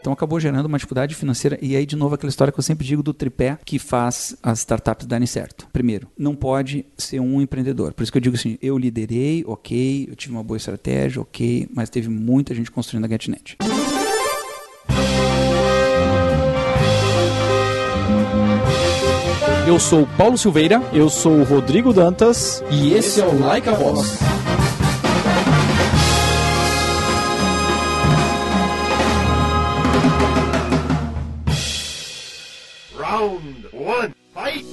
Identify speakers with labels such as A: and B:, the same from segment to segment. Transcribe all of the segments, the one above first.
A: Então acabou gerando uma dificuldade financeira e aí de novo aquela história que eu sempre digo do tripé que faz as startups darem certo. Primeiro, não pode ser um empreendedor. Por isso que eu digo assim, eu liderei, ok, eu tive uma boa estratégia, ok, mas teve muita gente construindo a GetNet.
B: Eu sou o Paulo Silveira. Eu sou o Rodrigo Dantas.
C: E esse é o Like a Boss.
D: One, fight!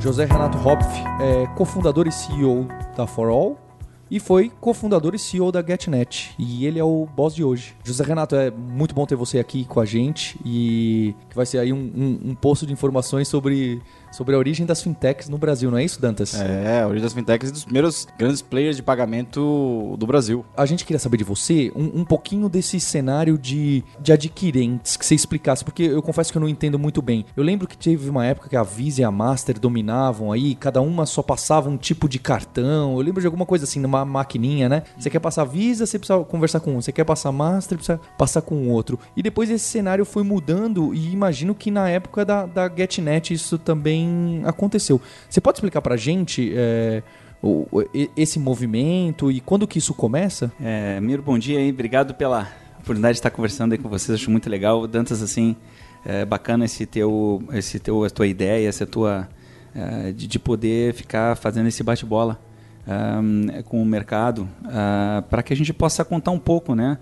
B: José Renato Hopf é cofundador e CEO da For All e foi cofundador e CEO da GetNet. E ele é o boss de hoje. José Renato, é muito bom ter você aqui com a gente e que vai ser aí um, um, um posto de informações sobre sobre a origem das fintechs no Brasil, não é isso, Dantas?
E: É, a origem das fintechs e dos primeiros grandes players de pagamento do Brasil.
B: A gente queria saber de você um, um pouquinho desse cenário de, de adquirentes, que você explicasse, porque eu confesso que eu não entendo muito bem. Eu lembro que teve uma época que a Visa e a Master dominavam aí, cada uma só passava um tipo de cartão. Eu lembro de alguma coisa assim, numa maquininha, né? Você quer passar Visa, você precisa conversar com um. Você quer passar Master, precisa passar com o outro. E depois esse cenário foi mudando e imagino que na época da, da GetNet isso também também aconteceu. Você pode explicar pra gente é, o, esse movimento e quando que isso começa?
A: É, Miro, bom dia aí, obrigado pela oportunidade de estar conversando aí com vocês, acho muito legal. Dantas, assim, é bacana esse teu, esse teu, a tua ideia, essa tua, é, de, de, poder ficar fazendo esse bate-bola com o mercado, uh, para que a gente possa contar um pouco, né,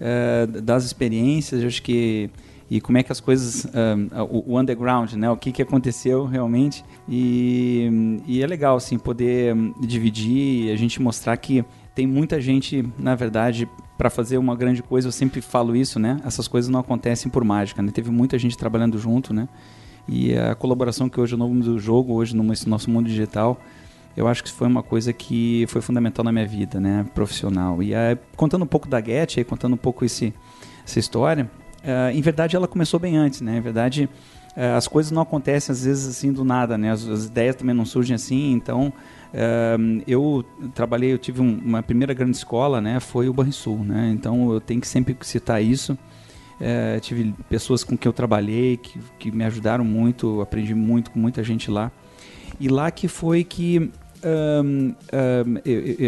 A: uh, das experiências, eu acho que e como é que as coisas, uh, o, o, underground, né? O que, que aconteceu realmente. E, e é legal, assim, poder dividir e a gente mostrar que tem muita gente, na verdade, para fazer uma grande coisa, eu sempre falo isso, né? Essas coisas não acontecem por mágica, né? Teve muita gente trabalhando junto, né? E a colaboração que hoje é o novo do jogo, hoje no nosso mundo digital, eu acho que foi uma coisa que foi fundamental na minha vida, né? Profissional. E aí, contando um pouco da Get, contando um pouco esse, essa história, em verdade ela começou bem antes, né? Em verdade uh, as coisas não acontecem às vezes assim do nada, né? As, as ideias também não surgem assim, então uh, eu trabalhei, eu tive um, uma primeira grande escola, né? Foi o Banrisul, né? Então eu tenho que sempre citar isso. tive pessoas com quem eu trabalhei que, que me ajudaram muito, aprendi muito com muita gente lá. E lá que foi que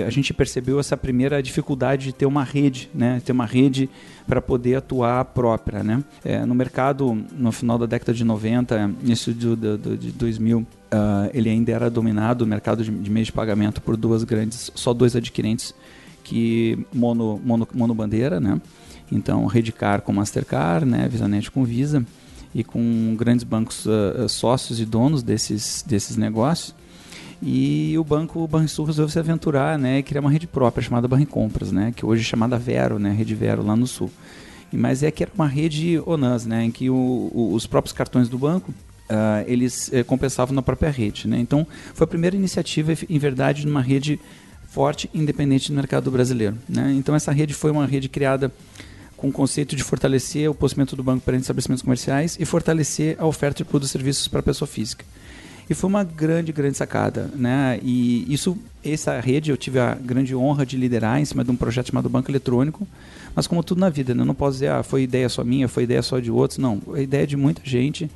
A: a gente percebeu essa primeira dificuldade de ter uma rede, né? Ter uma rede para poder atuar própria, né? É, no mercado, no final da década de 90, início de, de, de 2000, uh, ele ainda era dominado, o mercado de, de meios de pagamento, por duas grandes, só dois adquirentes que mono, mono, mono bandeira, né? Então, Redcar com Mastercard, né? VisaNet com Visa e com grandes bancos uh, sócios e donos desses, desses negócios. E o banco, Banrisul resolveu se aventurar, né, e criar uma rede própria chamada Banricompras, né, que hoje é chamada Vero, né, Rede Vero lá no sul. E, mas é que era uma rede ONAS, né, em que o, o, os próprios cartões do banco uh, eles eh, compensavam na própria rede, né. Então foi a primeira iniciativa, em verdade, numa rede forte, independente do mercado brasileiro, né. Então essa rede foi uma rede criada com o conceito de fortalecer o possuimento do banco perante estabelecimentos comerciais e fortalecer a oferta de produtos e serviços para a pessoa física. E foi uma grande, grande sacada, né? E isso, essa rede eu tive a grande honra de liderar em cima de um projeto chamado Banco Eletrônico. Mas como tudo na vida, né? eu não posso dizer, ah, foi ideia só minha, foi ideia só de outros. Não, a ideia de muita gente.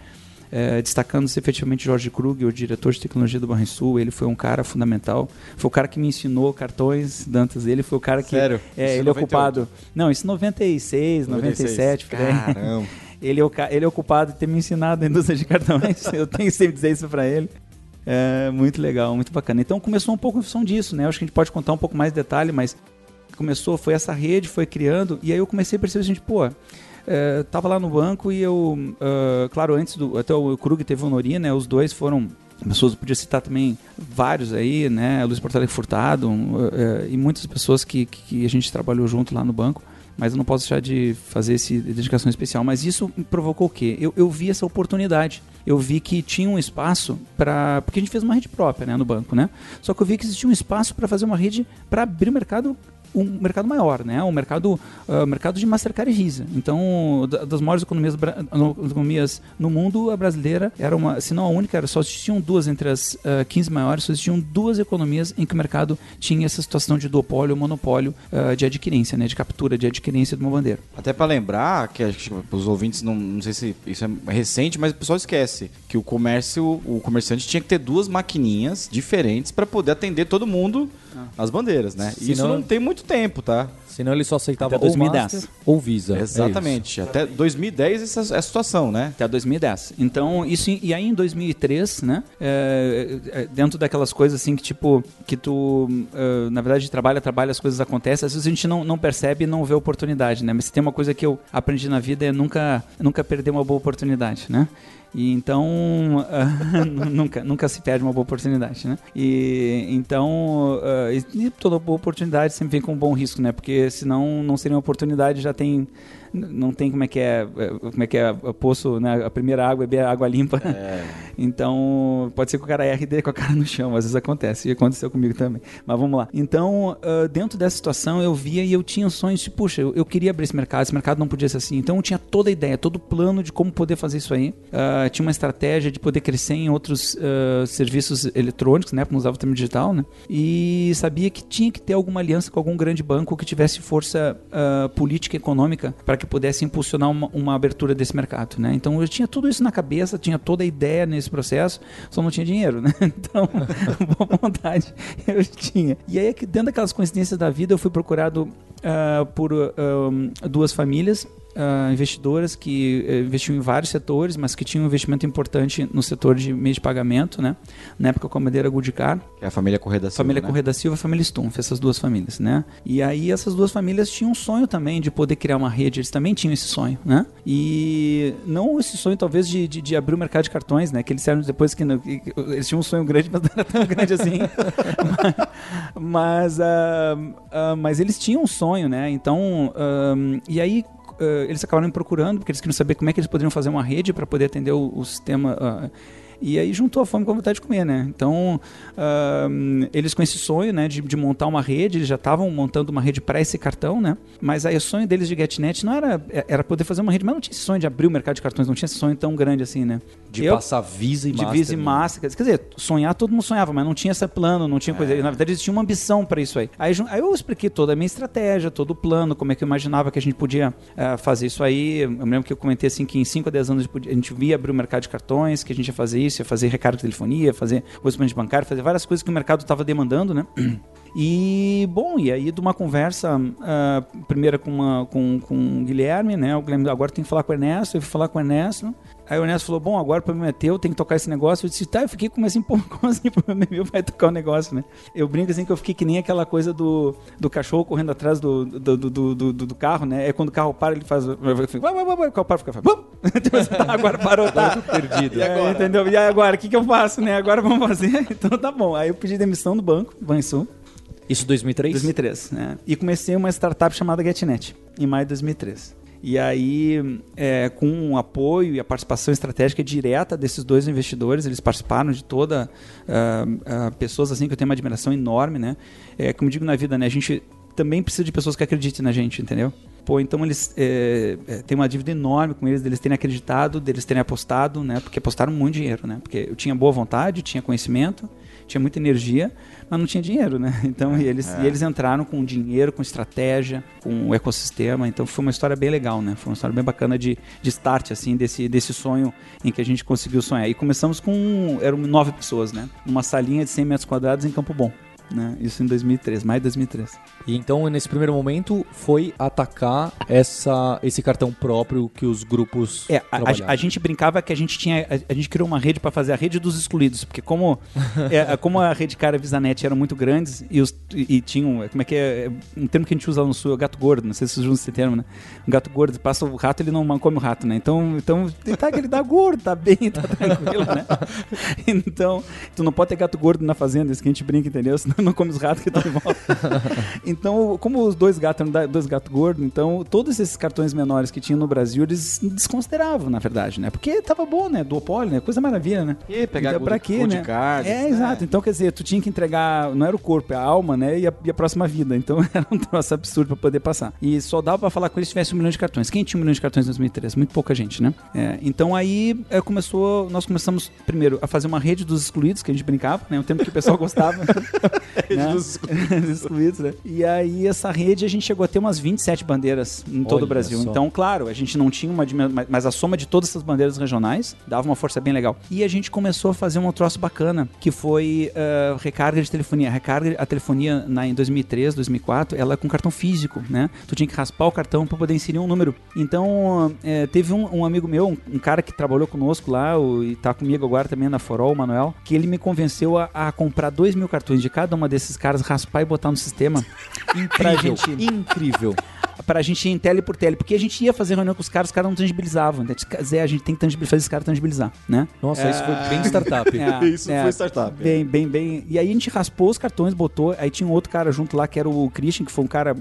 A: É, destacando-se efetivamente Jorge Krug, o diretor de tecnologia do Banrisul, ele foi um cara fundamental. Foi o cara que me ensinou cartões, Dantas. Ele foi o cara que.
E: Sério?
A: É, ele é ocupado. Não, isso 96, 96. 97.
E: Caramba.
A: Ele é, o, ele é de ter me ensinado a indústria de cartões. eu tenho sempre dizer isso para ele. É muito legal, muito bacana. Então começou um pouco em função disso, né? Acho que a gente pode contar um pouco mais de detalhe, mas começou, foi essa rede, foi criando, e aí eu comecei a perceber, gente, pô, é, tava lá no banco e eu, uh, claro, antes do, até o Krug teve o Nori, né? Os dois foram pessoas, podia citar também vários aí, né? Luiz Portale Furtado uh, uh, e muitas pessoas que, que a gente trabalhou junto lá no banco mas eu não posso deixar de fazer essa dedicação especial. Mas isso provocou o quê? Eu, eu vi essa oportunidade. Eu vi que tinha um espaço para. Porque a gente fez uma rede própria né, no banco, né? Só que eu vi que existia um espaço para fazer uma rede para abrir o mercado um mercado maior, né? Um mercado, uh, mercado de Mastercard e Visa. Então, da, das maiores economias, economias no mundo, a brasileira era uma, se não a única, era só existiam duas entre as uh, 15 maiores, só existiam duas economias em que o mercado tinha essa situação de duopólio monopólio uh, de adquirência, né? De captura, de adquirência de uma bandeira.
E: Até para lembrar, que os ouvintes, não, não sei se isso é recente, mas o pessoal esquece que o comércio, o comerciante tinha que ter duas maquininhas diferentes para poder atender todo mundo ah. As bandeiras, né? Senão, isso não tem muito tempo, tá?
B: Senão ele só aceitava
A: Até 2010.
B: Master ou Visa.
E: É Exatamente. É Até 2010 essa é a situação, né?
A: Até 2010. Então, isso e aí em 2003, né? É, é, dentro daquelas coisas assim que tipo que tu uh, na verdade trabalha, trabalha, as coisas acontecem. Às vezes a gente não, não percebe e não vê oportunidade, né? Mas se tem uma coisa que eu aprendi na vida é nunca nunca perder uma boa oportunidade, né? E então nunca, nunca se perde uma boa oportunidade, né? E então uh, e toda boa oportunidade sempre vem com um bom risco, né? Porque senão não seria uma oportunidade, já tem não tem como é que é, é como é que é poço, né? A primeira água é água limpa. É. Então, pode ser que o cara erre dele com a cara no chão, às vezes acontece, e aconteceu comigo também. Mas vamos lá. Então, uh, dentro dessa situação, eu via e eu tinha sonhos de, puxa, eu, queria abrir esse mercado, esse mercado não podia ser assim. Então, eu tinha toda a ideia, todo o plano de como poder fazer isso aí. Uh, tinha uma estratégia de poder crescer em outros uh, serviços eletrônicos, né? Porque não usava o termo digital, né? E sabia que tinha que ter alguma aliança com algum grande banco que tivesse força política e econômica para que pudesse impulsionar uma, uma, abertura desse mercado, né? Então eu tinha tudo isso na cabeça, tinha toda a ideia nesse processo, só não tinha dinheiro, né? Então, boa vontade eu tinha. E aí, dentro daquelas coincidências da vida, eu fui procurado uh, por uh, duas famílias uh, investidoras que uh, investiam em vários setores, mas que tinham um investimento importante no setor de meio de pagamento, né? Na época com a bandeira Goodcar.
E: É a família Correia da Silva,
A: Família
E: né?
A: Correia da Silva e a família Stumpf, essas duas famílias, né? E aí essas duas famílias tinham um sonho também de poder criar uma rede, eles também tinham esse sonho, né? E não esse sonho talvez de, de, de abrir o mercado de cartões, né? Que eles disseram depois que, não, que, eles tinham um sonho grande, mas não era tão grande assim. mas, uh, uh, mas eles tinham um sonho, né? Então, e aí eles acabaram me procurando, porque eles queriam saber como é que eles poderiam fazer uma rede para poder atender o, o sistema. E aí juntou a fome com a vontade de comer, né? Então, uh, eles com esse sonho, né, de, de montar uma rede, eles já estavam montando uma rede para esse cartão, né? Mas aí o sonho deles de GetNet não era era poder fazer uma rede, mas não tinha esse sonho de abrir o mercado de cartões, não tinha esse sonho tão grande assim, né?
B: De eu, passar Visa e
A: de
B: Master.
A: De Visa e né? Master. Quer dizer, sonhar todo mundo sonhava, mas não tinha esse plano, não tinha coisa. É. Na verdade, eles tinham uma ambição para isso aí. aí. aí. eu expliquei toda a minha estratégia, todo o plano, como é que eu imaginava que a gente podia uh, fazer isso aí. Eu me lembro que eu comentei assim que em 5 a 10 anos a gente via abrir o mercado de cartões, que a gente ia fazer fazer recarga de telefonia, fazer correspondente bancário, fazer várias coisas que o mercado estava demandando, né? E, bom, e aí de uma conversa, uh, primeira com, uma, com, com o Guilherme, né? O Guilherme agora tem que falar com o Ernesto, eu fui falar com o Ernesto. Aí o Ernesto falou, bom, agora o problema é teu, tem que tocar esse negócio. Eu disse, tá, eu fiquei como assim, pô, como assim, o problema é meu, vai tocar o negócio, né? Eu brinco assim que eu fiquei que nem aquela coisa do, do cachorro correndo atrás do, do, do, do, do carro, né? É quando o carro para, ele faz. Vai, vai, vai, vai, o carro para, fica. tá, agora parou, tá.
B: perdido.
A: E agora? É, entendeu? E agora, o que, que eu faço, né? Agora vamos fazer. Então tá bom. Aí eu pedi demissão do banco, Banrisul.
B: Isso 2003?
A: 2003, né? E comecei uma startup chamada GetNet, em maio de 2003. E aí, é, com o apoio e a participação estratégica direta desses dois investidores, eles participaram de toda. Uh, uh, pessoas assim que eu tenho uma admiração enorme, né? É, como digo na vida, né? A gente também precisa de pessoas que acreditem na gente, entendeu? Pô, então eles é, é, têm uma dívida enorme com eles, deles terem acreditado, deles terem apostado, né? Porque apostaram muito dinheiro, né? Porque eu tinha boa vontade, tinha conhecimento, tinha muita energia, mas não tinha dinheiro, né? Então, e eles, é. e eles entraram com dinheiro, com estratégia, com o ecossistema. Então, foi uma história bem legal, né? Foi uma história bem bacana de, de start, assim, desse, desse sonho em que a gente conseguiu sonhar. E começamos com, eram nove pessoas, né? Numa salinha de 100 metros quadrados em Campo Bom. Né? Isso em 2003, mais de 2003.
B: E então, nesse primeiro momento, foi atacar essa, esse cartão próprio que os grupos.
A: É, a, a, a gente brincava que a gente tinha. A, a gente criou uma rede para fazer a rede dos excluídos, porque como, é, como a rede cara e Visanet eram muito grandes e, os, e, e, tinham. Como é que é? é? Um termo que a gente usa lá no sul é gato gordo, não sei se vocês usam esse termo, né? Um gato gordo, passa o rato, ele não come o rato, né? Então, então tá, ele dá gordo, tá bem, tá tranquilo, né? Então, tu não pode ter gato gordo na fazenda, isso que a gente brinca, entendeu? Senão não come os ratos que estão em volta. então, como os dois gatos eram dois gatos gordos, então todos esses cartões menores que tinham no Brasil, eles desconsideravam, na verdade, né? Porque tava bom, né? Duopólio, né? Coisa maravilha, né?
E: E pegar
A: Então, pra quê, né?
E: cards,
A: é,
E: né?
A: exato. Então, quer dizer, tu tinha que entregar, não era o corpo, é a alma, né? E a, e a próxima vida. Então, era um troço absurdo pra poder passar. E só dava pra falar com eles se tivesse um milhão de cartões. Quem tinha um milhão de cartões em 2003? Muito pouca gente, né? É, então, aí é, começou, nós começamos primeiro a fazer uma rede dos excluídos, que a gente brincava, né? Um tempo que o pessoal gostava. Né? dos excluídos, né? E aí, essa rede, a gente chegou a ter umas 27 bandeiras em todo
B: Olha
A: o Brasil.
B: só.
A: Então, claro, a gente não tinha uma dimensão, mas- a soma de todas essas bandeiras regionais dava uma força bem legal. E a gente começou a fazer um troço bacana, que foi eh, recarga de telefonia. Recarga, a telefonia na, em 2003, 2004, ela é com cartão físico, né? Tu tinha que raspar o cartão para poder inserir um número. Então, eh, teve um, um amigo meu, um, um cara que trabalhou conosco lá, o, e tá comigo agora também na Forol, o Manuel, que ele me convenceu a, a comprar dois mil cartões de cada uma desses caras, raspar e botar no sistema. pra
B: Incrível,
A: gente
B: incrível.
A: Pra gente ir em tele por tele, porque a gente ia fazer reunião com os caras, os caras não tangibilizavam. Então, Zé, a gente tem que fazer esse cara tangibilizar, né?
B: Nossa, isso foi bem startup.
A: É,
E: Isso
A: é,
E: foi startup.
A: Bem, bem, bem. E aí a gente raspou os cartões, botou. Aí tinha um outro cara junto lá, que era o Christian, que foi um cara,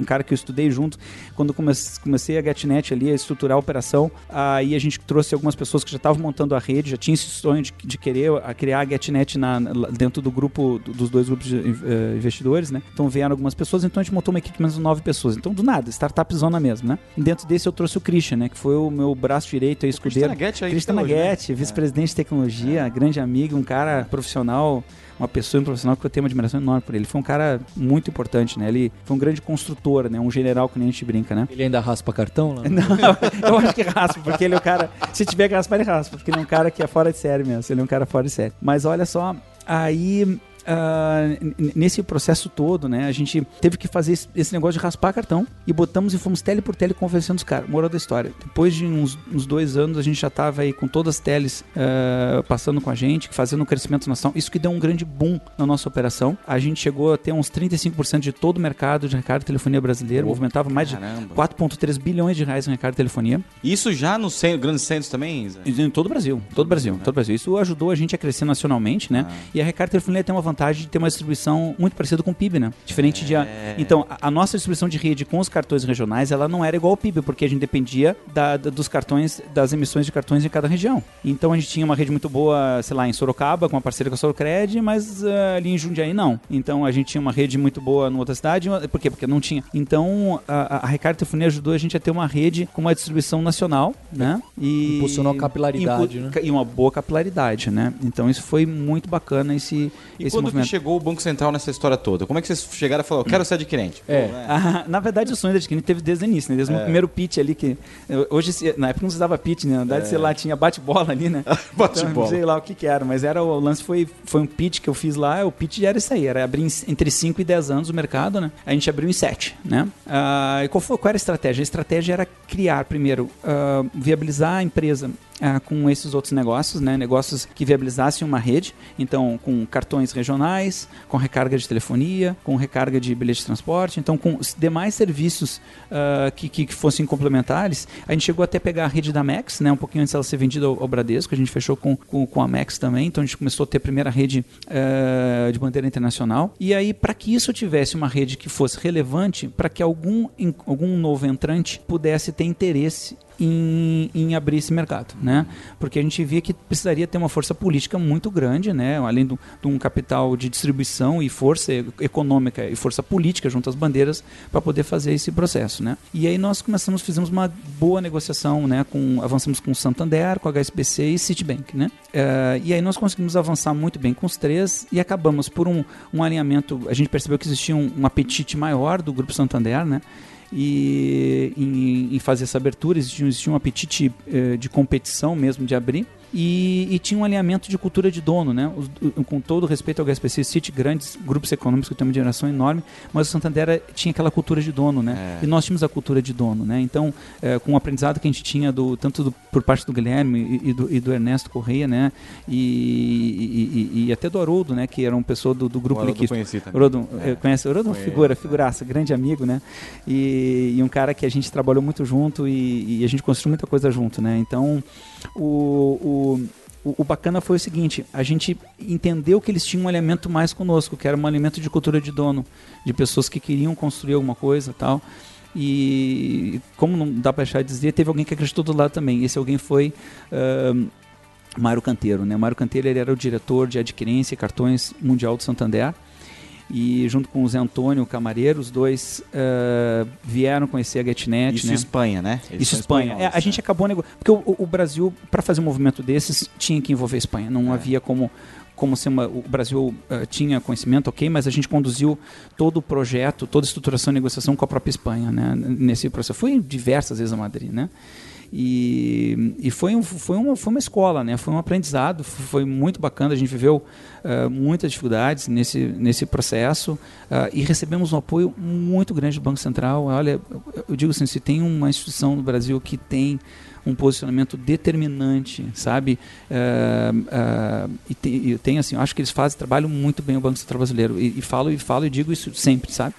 A: um cara que eu estudei junto. Quando comecei a GetNet ali, a estruturar a operação, aí a gente trouxe algumas pessoas que já estavam montando a rede, já tinha esse sonho de, de querer a criar a GetNet na, dentro do grupo, do- dos dois grupos de eh, investidores, né? Então vieram algumas pessoas, então a gente montou uma equipe de menos de nove pessoas. Então, do nada, startup zona mesmo, né? Dentro desse eu trouxe o Christian, né? Que foi o meu braço direito aí, escudeiro.
E: Christian Naguete aí
A: Christian
E: até hoje, né?
A: Naguete, vice-presidente de tecnologia, grande amigo, um cara profissional, uma pessoa um profissional que eu tenho uma admiração enorme por ele. Foi um cara muito importante, né? Ele foi um grande construtor, né? Um general que nem a gente brinca, né?
B: Ele ainda raspa cartão lá?
A: Não, eu acho que raspa, porque ele é o cara. Se tiver que raspar, ele raspa, porque ele é um cara que é fora de série mesmo. Ele é um cara fora de série. Mas olha só, aí. Ah, n- nesse processo todo, né, a gente teve que fazer esse, negócio de raspar cartão e botamos e fomos tele por tele conversando os caras. Moral da história. Depois de uns, uns dois anos, a gente já tava aí com todas as teles ah, passando com a gente, fazendo um crescimento nacional. Isso que deu um grande boom na nossa operação. A gente chegou a ter uns 35% de todo o mercado de recarga de telefonia brasileiro, movimentava mais de
E: Caramba.
A: 4,3 bilhões de reais em recarga de telefonia.
E: Isso já nos grandes centros também, Zé?
A: Em todo o Brasil, todo o Brasil, todo o Brasil. Isso ajudou a gente a crescer nacionalmente, né? E a Recarga Telefonia tem uma vantagem de ter uma distribuição muito parecida com o PIB, né? Diferente de... A... Então, a, a nossa distribuição de rede com os cartões regionais, ela não era igual ao PIB, porque a gente dependia da- da- dos cartões, das emissões de cartões em cada região. Então, a gente tinha uma rede muito boa, sei lá, em Sorocaba, com uma parceria com a Sorocred, mas ah, ali em Jundiaí não. Então, a gente tinha uma rede muito boa numa outra cidade, por quê? Porque não tinha. Então, a, a Recarga Telefonia ajudou a gente a ter uma rede com uma distribuição nacional, né? E
B: Impulsionou a capilaridade, né?
A: E uma boa capilaridade, né? Então isso foi muito bacana esse,
E: E
A: esse
E: quando que
A: movimento.
E: chegou o Banco Central nessa história toda? Como é que vocês chegaram e falaram, eu quero ser adquirente?
B: É.
E: Pô?
A: Ah, na verdade, o sonho da adquirente teve desde o início, né? Desde o primeiro pitch ali que. Hoje, na época não se usava pitch, né? Na verdade, sei lá, tinha bate-bola ali, né?
E: Bate-bola.
A: Então, sei lá o que, que era, mas era o lance foi, foi um pitch que eu fiz lá. O pitch já era isso aí, era abrir entre 5 e 10 anos o mercado, né? A gente abriu em 7, né? Ah, e qual, foi, qual era a estratégia? A estratégia era criar, primeiro, ah, viabilizar a empresa ah, com esses outros negócios, né? Negócios que viabilizassem uma rede, então com cartões regionais, com recarga de telefonia, com recarga de bilhete de transporte, então com os demais serviços ah, que, que, que fossem complementares. A gente chegou até a pegar a rede da Max, né? Um pouquinho antes dela ser vendida ao, ao Bradesco, a gente fechou com, com, com a Max também, então a gente começou a ter a primeira rede ah, de bandeira internacional. E aí, para que isso tivesse uma rede que fosse relevante, para que algum, algum novo entrante pudesse ter interesse em, em abrir esse mercado, né? Porque a gente via que precisaria ter uma força política muito grande, né? Além de um capital de distribuição e força econômica e força política junto às bandeiras para poder fazer esse processo, né? E aí nós começamos, fizemos uma boa negociação, né? Com, avançamos com o Santander, com a HSBC e Citibank, né? Eh, e aí nós conseguimos avançar muito bem com os três e acabamos por um, um alinhamento, a gente percebeu que existia um, um apetite maior do Grupo Santander, né? E em, em fazer essa abertura existia, existia um apetite eh, de competição mesmo de abrir e, e tinha um alinhamento de cultura de dono, né? Os- com todo respeito ao HSBC City, grandes grupos econômicos que têm uma geração enorme, mas o Santander tinha aquela cultura de dono, né? E nós tínhamos a cultura de dono, né? Então, eh, com o aprendizado que a gente tinha do tanto do- por parte do Guilherme e, e do, e do Ernesto Correia, né? E, até do Haroldo, né? Que era uma pessoa do, do grupo Liquid. Haroldo,
E: É.
A: conhece Haroldo? é uma figura,
E: é.
A: figuraça, grande amigo, né? E, um cara que a gente trabalhou muito junto e, e a gente construiu muita coisa junto, né? Então, o, o- o, bacana foi o seguinte: a gente entendeu que eles tinham um elemento mais conosco, que era um elemento de cultura de dono, de pessoas que queriam construir alguma coisa tal. E como não dá para deixar de dizer, teve alguém que acreditou do lado também. Esse alguém foi uh, Mário Canteiro. Né? Mário Canteiro ele era o diretor de adquirência e cartões mundial do Santander. E junto com o Zé Antônio Camareiro, os dois uh, vieram conhecer a GetNet.
E: Isso
A: né?
E: Espanha, né? Eles
A: Isso Espanha. É, a gente
E: né?
A: acabou nego... porque o, o Brasil para fazer um movimento desses tinha que envolver a Espanha. Não
E: É.
A: havia como como ser uma, o Brasil eh, tinha conhecimento, ok, mas a gente conduziu todo o projeto, toda a estruturação e negociação com a própria Espanha, né? Nesse processo. Fui diversas vezes a Madrid, né? E, e foi, um, foi, uma, foi uma escola, né? Foi um aprendizado, foi muito bacana. A gente viveu uh, muitas dificuldades nesse, nesse processo uh, e recebemos um apoio muito grande do Banco Central. Olha, eu, digo assim, se tem uma instituição no Brasil que tem um posicionamento determinante, sabe? Uh, uh, e, tem, assim, acho que eles fazem trabalho muito bem o Banco Central brasileiro e, e falo e falo e digo isso sempre, sabe?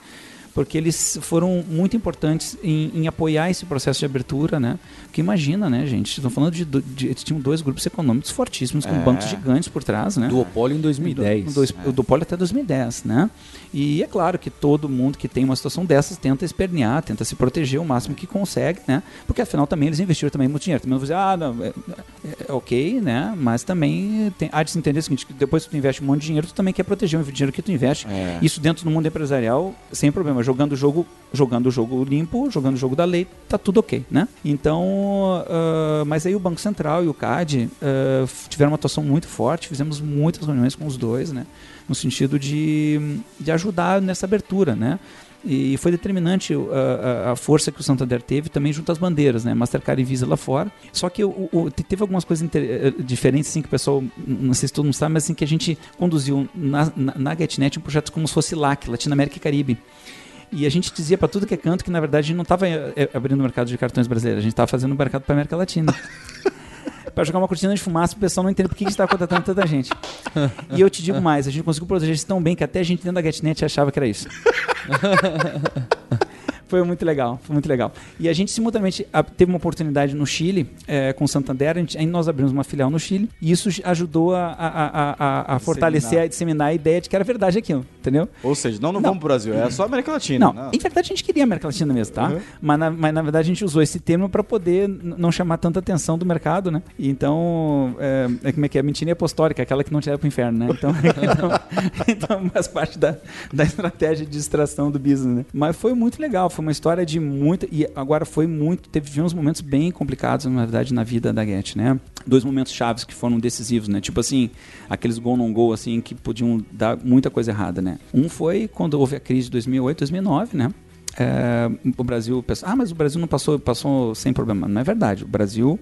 A: Porque eles foram muito importantes em, em, apoiar esse processo de abertura, né? Porque imagina, né, gente? Estão falando de, de, eles tinham dois grupos econômicos fortíssimos, com
E: É.
A: bancos gigantes por trás, né?
B: Duopólio em 2010.
A: Do, dois- O Dupólio até 2010, né? E é claro que todo mundo que tem uma situação dessas tenta espernear, tenta se proteger o máximo que consegue, né? Porque afinal também eles investiram também muito dinheiro. Também não vou dizer, ah, não, é, é- é ok, né? Mas também tem, há de se entender o seguinte, que depois que tu investe um monte de dinheiro, tu também quer proteger o dinheiro que tu investe.
E: É.
A: Isso dentro do mundo empresarial, sem problema. Jogando o jogo, jogando o jogo limpo, jogando o jogo da lei, tá tudo ok, né? Então, ah, mas aí o Banco Central e o CAD ah, f- tiveram uma atuação muito forte, fizemos muitas reuniões com os dois, né? No sentido de, de ajudar nessa abertura, né? E foi determinante uh, a, força que o Santander teve também junto às bandeiras, né? Mastercard e Visa lá fora. Só que o, o- te- teve algumas coisas eh, diferentes, assim, que o pessoal, não sei se todo mundo sabe, mas assim, que a gente conduziu na, na, na GetNet um projeto como se fosse LAC, Latinoamérica e Caribe. E a gente dizia para tudo que é canto que, na verdade, a gente não estava abrindo o mercado de cartões brasileiros, a gente estava fazendo o mercado para América Latina. para jogar uma cortina de fumaça, o pessoal não entende por que que está contratando tanta gente. E eu te digo mais, a gente conseguiu proteger isso tão bem que até a gente dentro da GetNet achava que era isso. Foi muito legal, foi muito legal. E a gente simultaneamente a- teve uma oportunidade no Chile, eh, com o Santander, a gente, aí nós abrimos uma filial no Chile, e isso ajudou a, a, a, a- a fortalecer, a disseminar a ideia de que era verdade aquilo, entendeu?
E: Ou seja, não, não,
A: Não.
E: vamos pro Brasil, é só América Latina.
A: Não,
E: né?
A: em verdade a gente queria a América Latina mesmo, tá?
E: Uhum.
A: Mas, na, mas na verdade a gente usou esse termo para poder não chamar tanta atenção do mercado, né? Então, é, é como é que é? Mentirinha apostólica, aquela que não te leva pro inferno, né? Então, então, então faz parte da, da estratégia de distração do business, né? Mas foi muito legal, foi uma história de muita. E agora foi muito. Teve tivemos momentos bem complicados, na verdade, na vida da Get, né? Dois momentos chaves que foram decisivos, né? Tipo assim, aqueles gol não gol, assim, que podiam dar muita coisa errada, né? Um foi quando houve a crise de 2008, 2009, né? É, o Brasil pensa, ah, mas o Brasil não passou, passou sem problema. Não é verdade. O Brasil,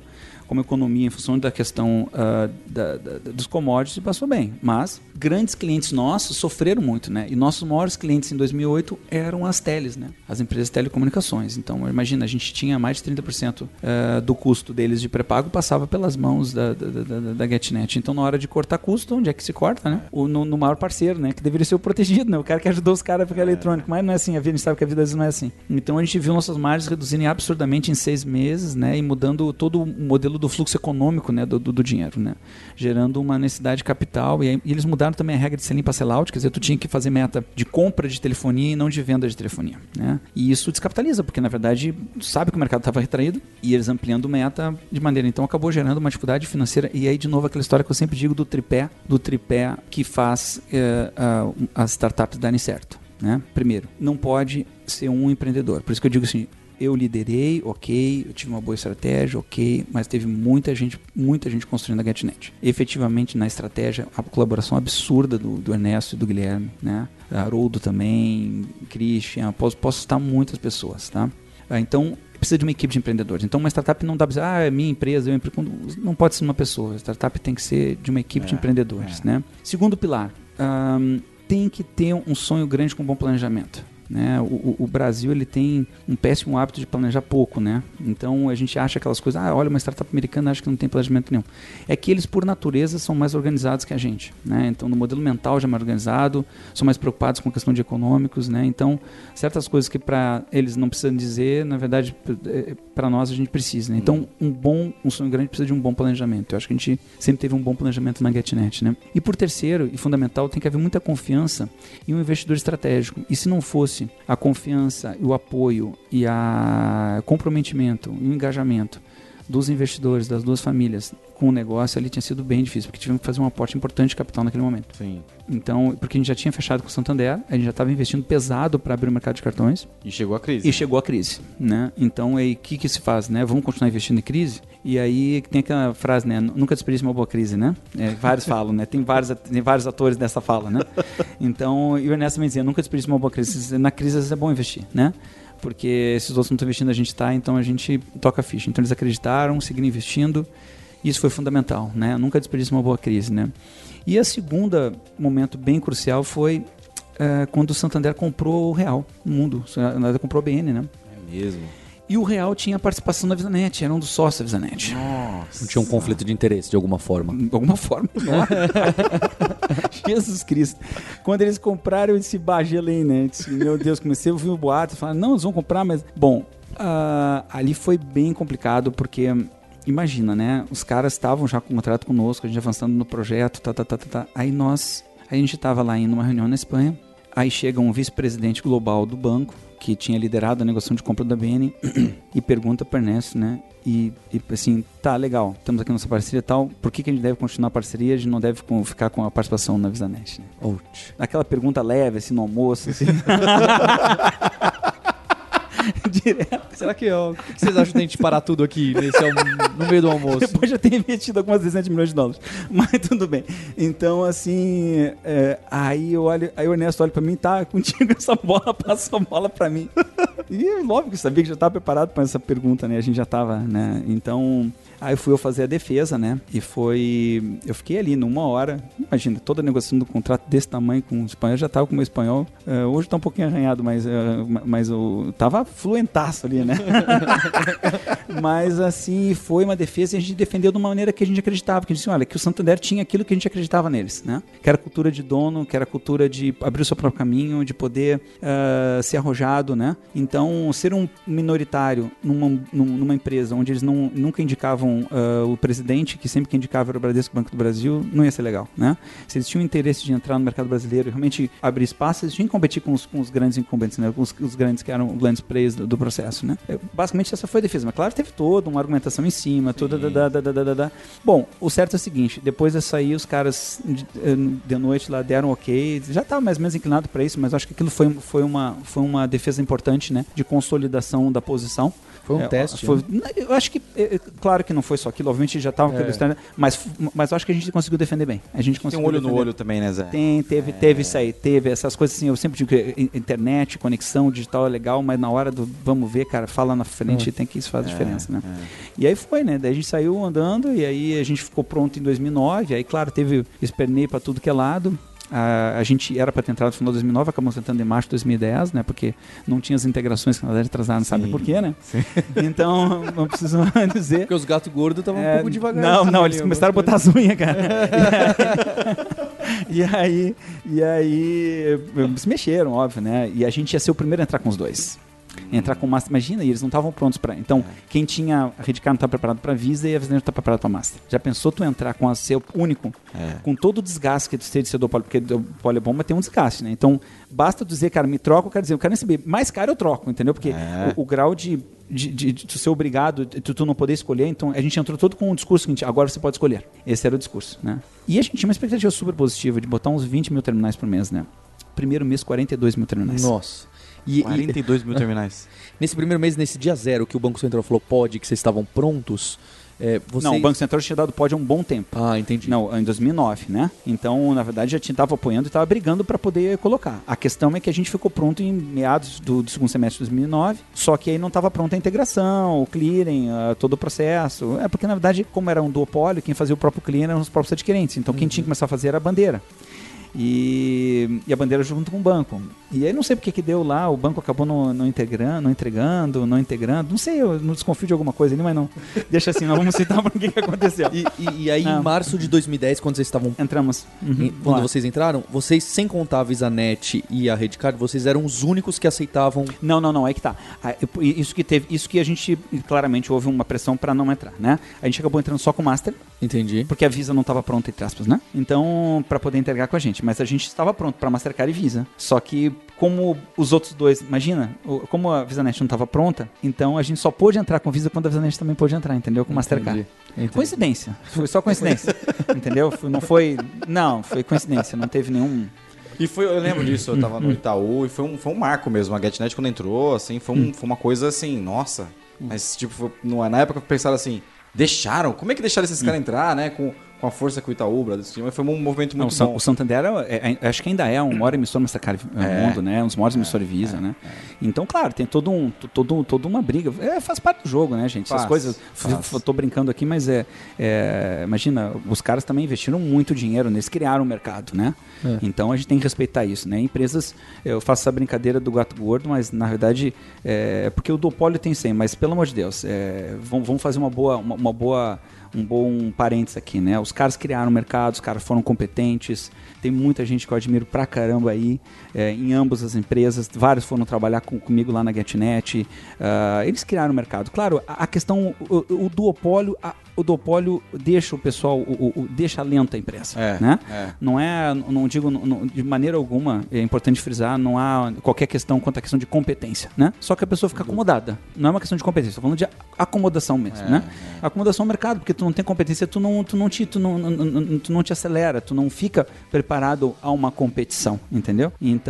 A: como economia, em função da questão ah, da- da- dos commodities, passou bem. Mas grandes clientes nossos sofreram muito, né? E nossos maiores clientes em 2008 eram as teles, né? As empresas de telecomunicações. Então, imagina, a gente tinha mais de 30% ah, do custo deles de pré-pago passava pelas mãos da, da, da, da- GetNet. Então, na hora de cortar custo, onde é que se corta, né? O, no, no maior parceiro, né? Que deveria ser o protegido, né? O cara que ajudou os caras a ficar eletrônico. Mas não é assim, a vida, a gente sabe que a vida às vezes não é assim. Então, a gente viu nossas margens reduzirem absurdamente em seis meses, né? E mudando todo o modelo do fluxo econômico, né? Do, do, do dinheiro, né? Gerando uma necessidade de capital. E, aí- e eles mudaram também a regra de selling para sellout, quer dizer, tu tinha que fazer meta de compra de telefonia e não de venda de telefonia, né? E isso descapitaliza, porque na verdade sabe que o mercado estava retraído e eles ampliando meta de maneira. Então acabou gerando uma dificuldade financeira. E aí, de novo, aquela história que eu sempre digo do tripé, do tripé que faz eh, a- as startups darem certo. Né? Primeiro, não pode ser um empreendedor. Por isso que eu digo assim, eu liderei, ok, eu tive uma boa estratégia, ok, mas teve muita gente, muita gente construindo a GetNet. Efetivamente, na estratégia, a colaboração absurda do, do Ernesto e do Guilherme, né? Haroldo também, Christian, posso, posso citar muitas pessoas, tá? Ah, Então, precisa de uma equipe de empreendedores. Então, uma startup não dá para dizer, ah, é minha empresa, eu empre- não pode ser uma pessoa. A startup tem que ser de uma equipe de
E: É,
A: empreendedores,
E: é.
A: né? Segundo pilar, ahn, tem que ter um sonho grande com um bom planejamento. Né? O, o- Brasil ele tem um péssimo hábito de planejar pouco, né? Então a gente acha aquelas coisas, ah, olha, uma startup americana acha que não tem planejamento nenhum. É que eles, por natureza, são mais organizados que a gente, né? Então no modelo mental já é mais organizado, são mais preocupados com a questão de econômicos, né? Então certas coisas que para eles não precisam dizer, na verdade, para nós a gente precisa. Né? Então um bom, um sonho grande precisa de um bom planejamento. Eu acho que a gente sempre teve um bom planejamento na GetNet, né? E por terceiro e fundamental, tem que haver muita confiança em um investidor estratégico. E se não fosse a confiança o apoio e a comprometimento e o engajamento dos investidores, das duas famílias com o negócio, ali tinha sido bem difícil, porque tivemos que fazer um aporte importante de capital naquele momento.
E: Sim.
A: Então, porque a gente já tinha fechado com o Santander, a gente já estava investindo pesado para abrir o mercado de cartões
E: E chegou a crise.
A: e chegou a crise, né? Então, aí o que que se faz, né? Vamos continuar investindo em crise? E aí tem aquela frase, né? Nunca desperdice uma boa crise, né? É, vários falam, né? Tem vários, tem vários atores dessa fala, né? Então, e o Ernesto me dizia, nunca desperdice uma boa crise. Na crise às vezes é bom investir, né? Porque se os outros não estão investindo, a gente está, então a gente toca a ficha. Então eles acreditaram, seguiram investindo. Isso foi fundamental, né? Nunca desperdice uma boa crise, né? E a segunda momento bem crucial foi eh, quando o Santander comprou o Real, o Mundo. Na verdade, comprou a BN, né?
E: É mesmo.
A: E o Real tinha participação na VisaNet, era um dos sócios da VisaNet.
E: Nossa.
B: Não tinha um conflito de interesse de alguma forma.
A: De alguma forma. Jesus Cristo. Quando eles compraram, eu disse, bah, gelei, né? Eu disse, meu Deus, comecei a ouvir o boato, falar, não, eles vão comprar, mas... Bom, ah, ali foi bem complicado, porque... Imagina, né? Os caras estavam já com contrato conosco, a gente avançando no projeto, tá, tá, tá, tá, tá. Aí nós... A gente estava lá em uma reunião na Espanha, aí chega um vice-presidente global do banco, que tinha liderado a negociação de compra da BN, e pergunta para Ernesto, né? E, e assim, tá, legal, temos aqui nossa parceria e tal, por que, que a gente deve continuar a parceria? A gente não deve ficar com a participação na VisaNet, né?
B: Ouch.
A: Aquela pergunta leve, assim, no almoço, assim. Direto.
B: Será que, ó, o que vocês acham da gente parar tudo aqui nesse almo- no meio do almoço?
A: Depois já ter investido algumas dezenas de milhões de dólares. Mas tudo bem. Então, assim, é, aí eu olho, aí o Ernesto olha pra mim, tá contigo essa bola, passa a bola pra mim. E óbvio que sabia que já estava preparado para essa pergunta, né? A gente já estava, né? Então, aí fui eu fazer a defesa, né? E foi. Eu fiquei ali numa hora. Imagina, toda a negociação do contrato desse tamanho com o espanhol. Eu já estava com o meu espanhol. eh, hoje tá um pouquinho arranhado, mas, eh, mas eu tava fluentaço ali, né? mas assim, foi uma defesa e a gente defendeu de uma maneira que a gente acreditava. Que a gente disse, olha, que o Santander tinha aquilo que a gente acreditava neles, né? Que era cultura de dono, que era cultura de abrir o seu próprio caminho, de poder ah, ser arrojado, né? Então, ser um minoritário numa, num- numa empresa onde eles não, nunca indicavam ah, o presidente, que sempre que indicava era o Bradesco Banco do Brasil, não ia ser legal, né? Se eles tinham interesse de entrar no mercado brasileiro e realmente abrir espaço, eles tinham que competir com os, com os grandes incumbentes, né? Com os, os grandes que eram grandes players do, do processo, né? Basicamente, essa foi a defesa. Mas, claro, teve toda uma argumentação em cima, toda... Da, da, da, da, da, da. Bom, o certo é o seguinte, depois dessa aí, os caras de, eh, de noite lá deram ok, já estava mais ou menos inclinado para isso, mas acho que aquilo foi, foi, uma, foi uma defesa importante, né? De consolidação da posição.
B: Foi um
A: É,
B: teste.
A: foi-
B: né?
A: Eu acho que, é, é, claro que não foi só aquilo, obviamente já estava
B: É.
A: mas, mas eu acho que a gente conseguiu defender bem. A gente
E: Tem
A: conseguiu
E: um olho no
A: defender.
E: olho também, né, Zé?
A: Tem, teve, teve isso aí, teve essas coisas assim, eu sempre digo que in- internet, conexão digital é legal, mas na hora do vamos ver, cara, fala na frente, tem que isso faz diferença, né? E aí foi, né? Daí a gente saiu andando e aí a gente ficou pronto em 2009, aí claro, teve esperneio pra tudo que é lado. A, a gente era para ter entrado no final de 2009, acabamos entrando em março de 2010, né? Porque não tinha as integrações que na verdade atrasaram, não sabe
E: Sim.
A: por quê, né? Então, não preciso dizer.
B: Porque os gatos gordos estavam um
A: É,
B: pouco devagar.
A: Não, não, eles começaram a botar as unhas, cara. e aí, e aí, se mexeram, óbvio, né? E a gente ia ser o primeiro a entrar com os dois. Entrar com Master, imagina, e eles não estavam prontos para. Então, quem tinha a Redcar não estava preparado para Visa e a Visa não estava preparada para Master. Já pensou tu entrar com a seu único,
E: É.
A: com todo o desgaste que tu tem de ser do poli, porque do polibomba tem um desgaste, né? Então, basta dizer, cara, me troca, eu quero dizer, eu quero receber mais caro, eu troco, entendeu? Porque
E: É.
A: o, o grau de, de, de, de ser obrigado, de tu, tu não poder escolher, então a gente entrou todo com um discurso seguinte, agora você pode escolher. Esse era o discurso, né? E a gente tinha uma expectativa super positiva de botar uns 20 mil terminais por mês, né? Primeiro mês, 42 mil terminais.
B: Nossa. E, e
E: 42 mil terminais.
B: nesse primeiro mês, nesse dia zero que o Banco Central falou pode, que vocês estavam prontos, é, vocês...
A: Não, o Banco Central tinha dado pódio há um bom tempo.
B: Ah, entendi.
A: Não, em 2009, né? Então, na verdade, já estava apoiando e estava brigando para poder colocar. A questão é que a gente ficou pronto em meados do, do segundo semestre de 2009, só que aí não estava pronta a integração, o clearing, ah, todo o processo. É porque, na verdade, como era um duopólio, quem fazia o próprio clearing eram os próprios adquirentes. Então, quem tinha que começar a fazer era a bandeira. E, e a bandeira junto com o banco. E aí não sei porque que deu lá, o banco acabou não, não integrando, não entregando, não integrando. Não sei, eu não desconfio de alguma coisa ali, mas não. Deixa assim, não vamos citar por que aconteceu.
B: E, e- e aí,
A: Ah.
B: em março de 2010, quando vocês estavam.
A: Entramos. Uhum.
B: Quando
A: Lá.
B: vocês entraram, vocês, sem contar a Visanet e a Redcard, vocês eram os únicos que aceitavam.
A: Não, não, não, é que tá. Ah, Isso que teve, isso que a gente claramente houve uma pressão para não entrar, né? A gente acabou entrando só com o Master,
B: Entendi.
A: porque a Visa não estava pronta entre aspas, né? Então, para poder entregar com a gente, mas a gente estava pronto para Mastercard e Visa. Só que como os outros dois, imagina, como a VisaNet não estava pronta, então a gente só pôde entrar com Visa quando a VisaNet também pôde entrar, entendeu? Com Mastercard.
B: Entendi.
A: Coincidência, foi só coincidência, entendeu? Não foi, não, foi coincidência, não teve nenhum
E: E foi, eu lembro disso, eu tava no Itaú e foi um, foi um marco mesmo. A GetNet quando entrou, assim, foi, um- foi uma coisa assim, nossa. Mas, tipo, foi- na época pensaram assim, deixaram? Como é que deixaram esses caras entrar, né? Com, com a força que o Itaú, mas foi um movimento
A: Não,
E: muito
A: o, San-
E: bom.
A: o Santander, é- é- acho que ainda é um maior emissor Mastercard
E: É.
A: mundo, né? Um dos maiores emissores Visa, né? Então, claro, tem todo um, todo, toda uma briga. É, faz parte do jogo, né, gente? Essas
E: Faz,
A: coisas.
E: faz.
A: Eu tô brincando aqui, mas é, é, Imagina, os caras também investiram muito dinheiro neles, criaram o mercado, né?
B: É.
A: Então a gente tem que respeitar isso, né? Empresas, eu faço essa brincadeira do gato gordo, mas na verdade é porque o duopólio tem 100, mas pelo amor de Deus, é, vamos, vamos fazer uma boa, uma, uma boa, um bom parênteses aqui, né? Os caras criaram o mercado, os caras foram competentes, tem muita gente que eu admiro pra caramba aí, é, em ambas as empresas, vários foram trabalhar com- comigo lá na GetNet, ah, eles criaram o mercado. Claro, a, a questão, o, o duopólio, a- o duopólio deixa o pessoal, o, o- deixa lenta a empresa,
E: É,
A: né?
E: é.
A: Não é, não digo não- de maneira alguma, é importante frisar, não há qualquer questão quanto à questão de competência, né? Só que a pessoa fica acomodada. Não é uma questão de competência, estou falando de acomodação mesmo,
E: É,
A: né? Acomodação ao mercado, porque tu não tem competência, tu não, tu não te, tu não- tu não te acelera, tu não fica preparado a uma competição, entendeu? Então,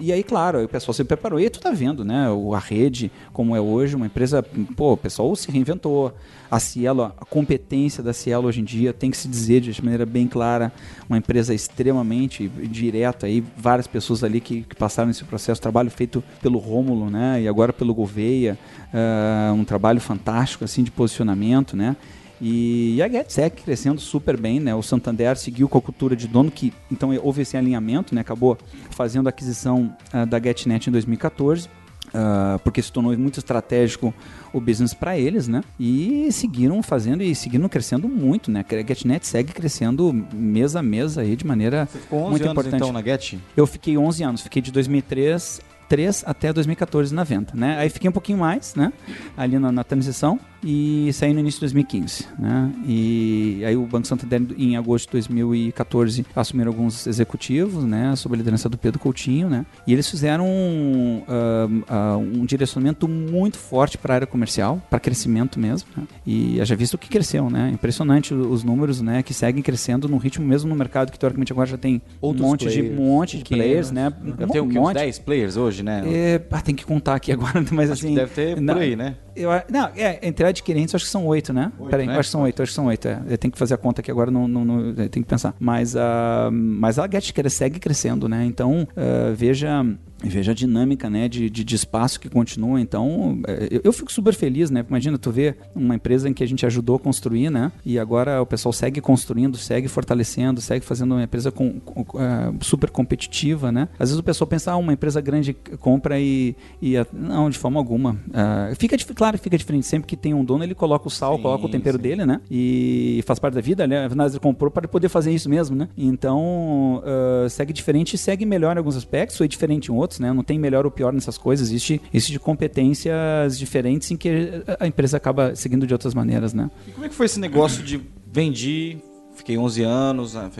A: e aí, claro, o pessoal se preparou. E aí tu tá vendo, né? A rede, como é hoje, uma empresa, pô, o pessoal se reinventou. A Cielo, a competência da Cielo hoje em dia tem que se dizer de maneira bem clara, uma empresa extremamente direta aí, várias pessoas ali que, que passaram nesse processo, trabalho feito pelo Rômulo, né, e agora pelo Gouveia, ah, um trabalho fantástico assim de posicionamento, né? E, a GetSec crescendo super bem, né? O Santander seguiu com a cultura de dono, que então houve esse alinhamento, né? Acabou fazendo a aquisição ah, da GetNet em 2014. ah, porque se tornou muito estratégico o business para eles, né? E seguiram fazendo e seguiram crescendo muito, né? A GetNet segue crescendo mês a mês aí de maneira
E: Ficou 11
A: muito
E: anos,
A: importante.
E: então, na Get?
A: Eu fiquei 11 anos, fiquei de 2003 3 até 2014 na venda, né? Aí fiquei um pouquinho mais, né? Ali na, na transição e saí no início de 2015, né? E aí o Banco Santander em agosto de 2014 assumiram alguns executivos, né? Sob a liderança do Pedro Coutinho, né? E eles fizeram um, ah, ah, um direcionamento muito forte para a área comercial, para crescimento mesmo, né? E já visto que cresceu, né? Impressionante os números, né? Que seguem crescendo no ritmo mesmo no mercado que teoricamente agora já tem
B: Outros
A: um monte de
B: players,
A: um monte de players, né?
E: Deve ter
A: um monte.
E: 10 players hoje, né?
A: É, ah, tem que contar aqui agora, mas
E: Acho
A: assim.
E: deve ter por
A: não,
E: aí, né?
A: Eu, não, é, entre adquirentes acho que são oito, né?
E: Oito,
A: Peraí,
E: né?
A: acho que são oito, acho que são oito. É. Eu tenho que fazer a conta aqui agora, não, não, não- tenho que pensar. Mas, a mas a Get segue crescendo, né? Então, ah, veja. Veja a dinâmica né, de, de, de espaço que continua. Então, é, eu, eu fico super feliz, né? Imagina, tu vê uma empresa em que a gente ajudou a construir, né? E agora o pessoal segue construindo, segue fortalecendo, segue fazendo uma empresa com, com- ah, super competitiva, né? Às vezes o pessoal pensa, ah, uma empresa grande compra e. e a- não, de forma alguma. Ah, fica, claro que fica diferente. Sempre que tem um dono, ele coloca o sal,
E: Sim,
A: coloca o tempero
E: sim.
A: dele, né? E faz parte da vida, né? Afinal, comprou para poder fazer isso mesmo, né? Então, ah, segue diferente e segue melhor em alguns aspectos, foi diferente em outros, né? Não tem melhor ou pior nessas coisas. Existe, existe competências diferentes em que a empresa acaba seguindo de outras maneiras, né?
E: E como é que foi esse negócio de vendi, fiquei 11 anos na,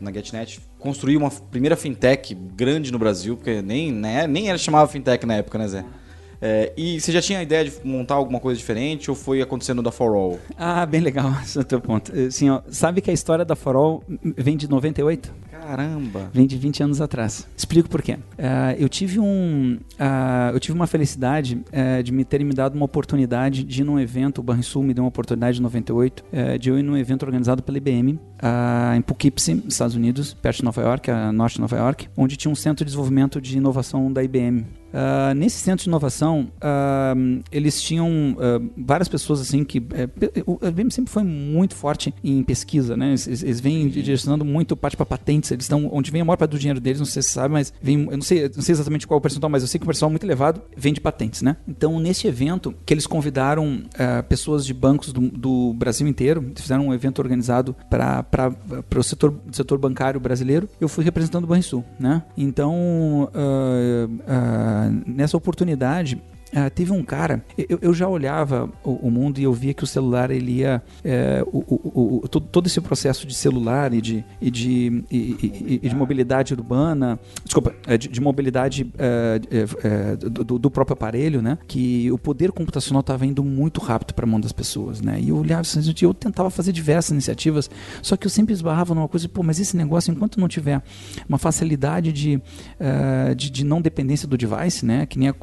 E: na GetNet, construí uma primeira fintech grande no Brasil, porque nem, né, nem era chamava fintech na época, né, Zé? É, e você já tinha a ideia de montar alguma coisa diferente ou foi acontecendo da For All?
A: Ah, bem legal esse é o teu ponto. Assim, ó, sabe que a história da Forol vem de 98?
E: Caramba!
A: Vem de 20 anos atrás. Explico por quê. Ah, eu tive um, ah, eu tive uma felicidade eh, de me terem me dado uma oportunidade de ir num evento, o Banrisul me deu uma oportunidade em 98, eh, de eu ir num evento organizado pela IBM em Poughkeepsie, Estados Unidos, perto de Nova York, a norte de Nova York, onde tinha um centro de desenvolvimento de inovação da IBM. Uh, nesse centro de inovação, uh, eles tinham uh, várias pessoas assim que eh, o IBM sempre foi muito forte em pesquisa, né? Eles, eles vêm direcionando muito parte para patentes. Eles estão onde vem a maior parte do dinheiro deles, não sei se você sabe, mas vem, eu não sei, não sei exatamente qual é o percentual, mas eu sei que o percentual muito elevado vem de patentes, né? Então, nesse evento que eles convidaram pessoas de bancos do, do, Brasil inteiro, fizeram um evento organizado para o setor, setor bancário brasileiro, eu fui representando o Banrisul, né? Então, nessa oportunidade, Uh, teve um cara, eu, eu já olhava o, o, mundo e eu via que o celular ele ia. É, o, o, todo, todo, esse processo de celular e de, e de, e, e, e de mobilidade urbana, desculpa, é, de, de mobilidade é, do, do, próprio aparelho, né? Que o poder computacional estava indo muito rápido para a mão das pessoas, né? E eu olhava assim, eu tentava fazer diversas iniciativas, só que eu sempre esbarrava numa coisa, pô, mas esse negócio, enquanto não tiver uma facilidade de, de, de, não dependência do device, né? Que nem,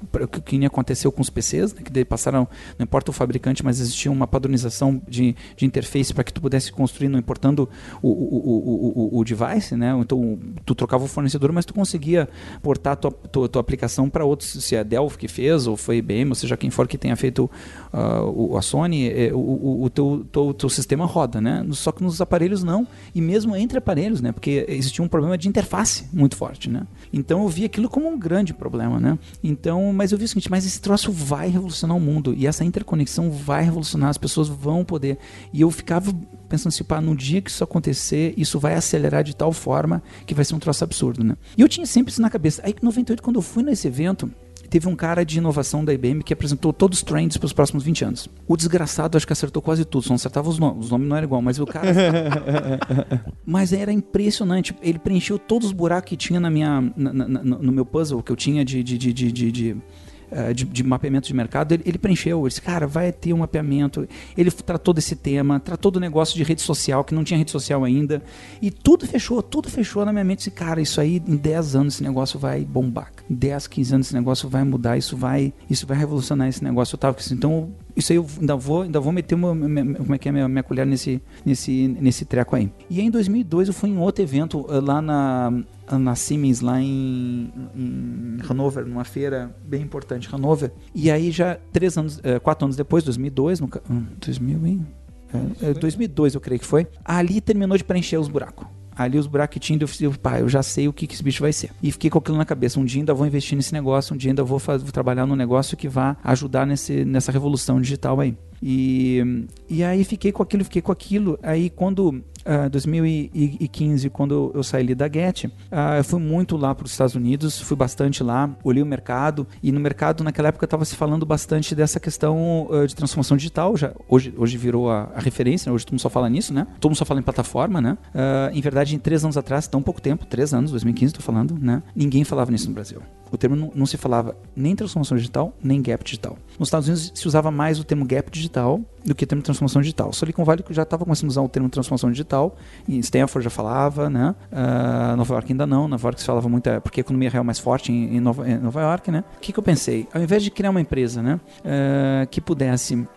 A: que nem acontece aconteceu com os PCs, né, que passaram, não importa o fabricante, mas existia uma padronização de, de interface para que tu pudesse construir, não importando o, o, o, o, device, né? Então tu trocava o fornecedor, mas tu conseguia portar a tua, tua, tua aplicação para outros, se é Dell que fez, ou foi IBM, ou seja, quem for que tenha feito uh, a Sony, é, o, o teu, teu, teu sistema roda, né? Só que nos aparelhos não, e mesmo entre aparelhos, né? Porque existia um problema de interface muito forte, né? Então eu vi aquilo como um grande problema, né? Então, mas eu vi o seguinte, mas esse troço vai revolucionar o mundo e essa interconexão vai revolucionar, as pessoas vão poder. E eu ficava pensando assim, pá, no dia que isso acontecer, isso vai acelerar de tal forma que vai ser um troço absurdo, né? E eu tinha sempre isso na cabeça. Aí em 98, quando eu fui nesse evento, teve um cara de inovação da IBM que apresentou todos os trends para os próximos 20 anos. O desgraçado acho que acertou quase tudo, só não acertava os nomes. Os nomes não eram igual, mas o cara. mas era impressionante. Ele preencheu todos os buracos que tinha na minha, na, na, no meu puzzle que eu tinha de, de, de, de, de eh, de, de, mapeamento de mercado, ele, ele, preencheu. Ele disse, cara, vai ter um mapeamento. Ele tratou desse tema, tratou do negócio de rede social, que não tinha rede social ainda. E tudo fechou, tudo fechou na minha mente. Disse, cara, isso aí, em 10 anos, esse negócio vai bombar. Em 10, 15 anos, esse negócio vai mudar, isso vai, isso vai revolucionar esse negócio. Eu tava assim, então, isso aí eu ainda vou, ainda vou meter uma, minha, como é que é, minha, minha colher nesse, nesse, nesse treco aí. E aí, em 2002, eu fui em outro evento eh, lá na na Siemens lá em, em Hanover, numa feira bem importante, Hanover. E aí já três anos, é, quatro anos depois, 2002, no, 2000 e, é, 2002 eu creio que foi, ali terminou de preencher os buracos. Ali os tinha, eu pá, eu já sei o que, que esse bicho vai ser. E fiquei com aquilo na cabeça. Um dia ainda vou investir nesse negócio, um dia ainda vou, fazer, vou trabalhar num negócio que vá ajudar nesse, nessa revolução digital aí. E, e aí fiquei com aquilo, fiquei com aquilo. Aí quando uh, 2015, quando eu saí da Get, uh, eu fui muito lá para os Estados Unidos, fui bastante lá, olhei o mercado e no mercado naquela época estava se falando bastante dessa questão uh, de transformação digital. Já hoje, hoje virou a, a, referência, né? hoje todo mundo só fala nisso, né? Todo mundo só fala em plataforma, né? Uh, em verdade, em três anos atrás, tão pouco tempo, três anos, 2015, estou falando, né? Ninguém falava nisso no Brasil. O termo não, não se falava nem transformação digital, nem gap digital. Nos Estados Unidos se usava mais o termo gap digital do que o termo transformação digital. Silicon Valley já estava começando a usar o termo transformação digital, e Stanford já falava, né? Uh, Nova York ainda não, Nova York se falava muito, é, porque a economia real é mais forte em, em, Nova, em Nova, York, né? O que, que, eu pensei? Ao invés de criar uma empresa, né? Uh, que pudesse uh,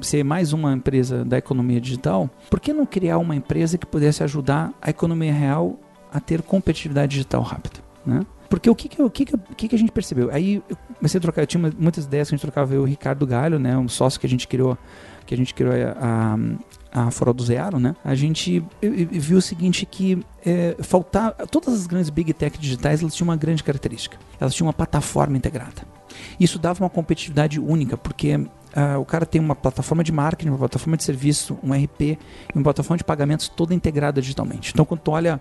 A: ser mais uma empresa da economia digital, por que não criar uma empresa que pudesse ajudar a economia real a ter competitividade digital rápida, né? Porque o que que, o que, que, o que, que a gente percebeu? Aí eu comecei a trocar, eu tinha muitas ideias que a gente trocava, eu e o Ricardo Galho, né, um sócio que a gente criou, que a gente criou a, a, a do Zero, né, a gente viu o seguinte que é, faltar, todas as grandes big tech digitais, elas tinham uma grande característica, elas tinham uma plataforma integrada. Isso dava uma competitividade única, porque Uh, o cara tem uma plataforma de marketing, uma plataforma de serviço, um RP e uma plataforma de pagamentos toda integrada digitalmente. Então, quando tu olha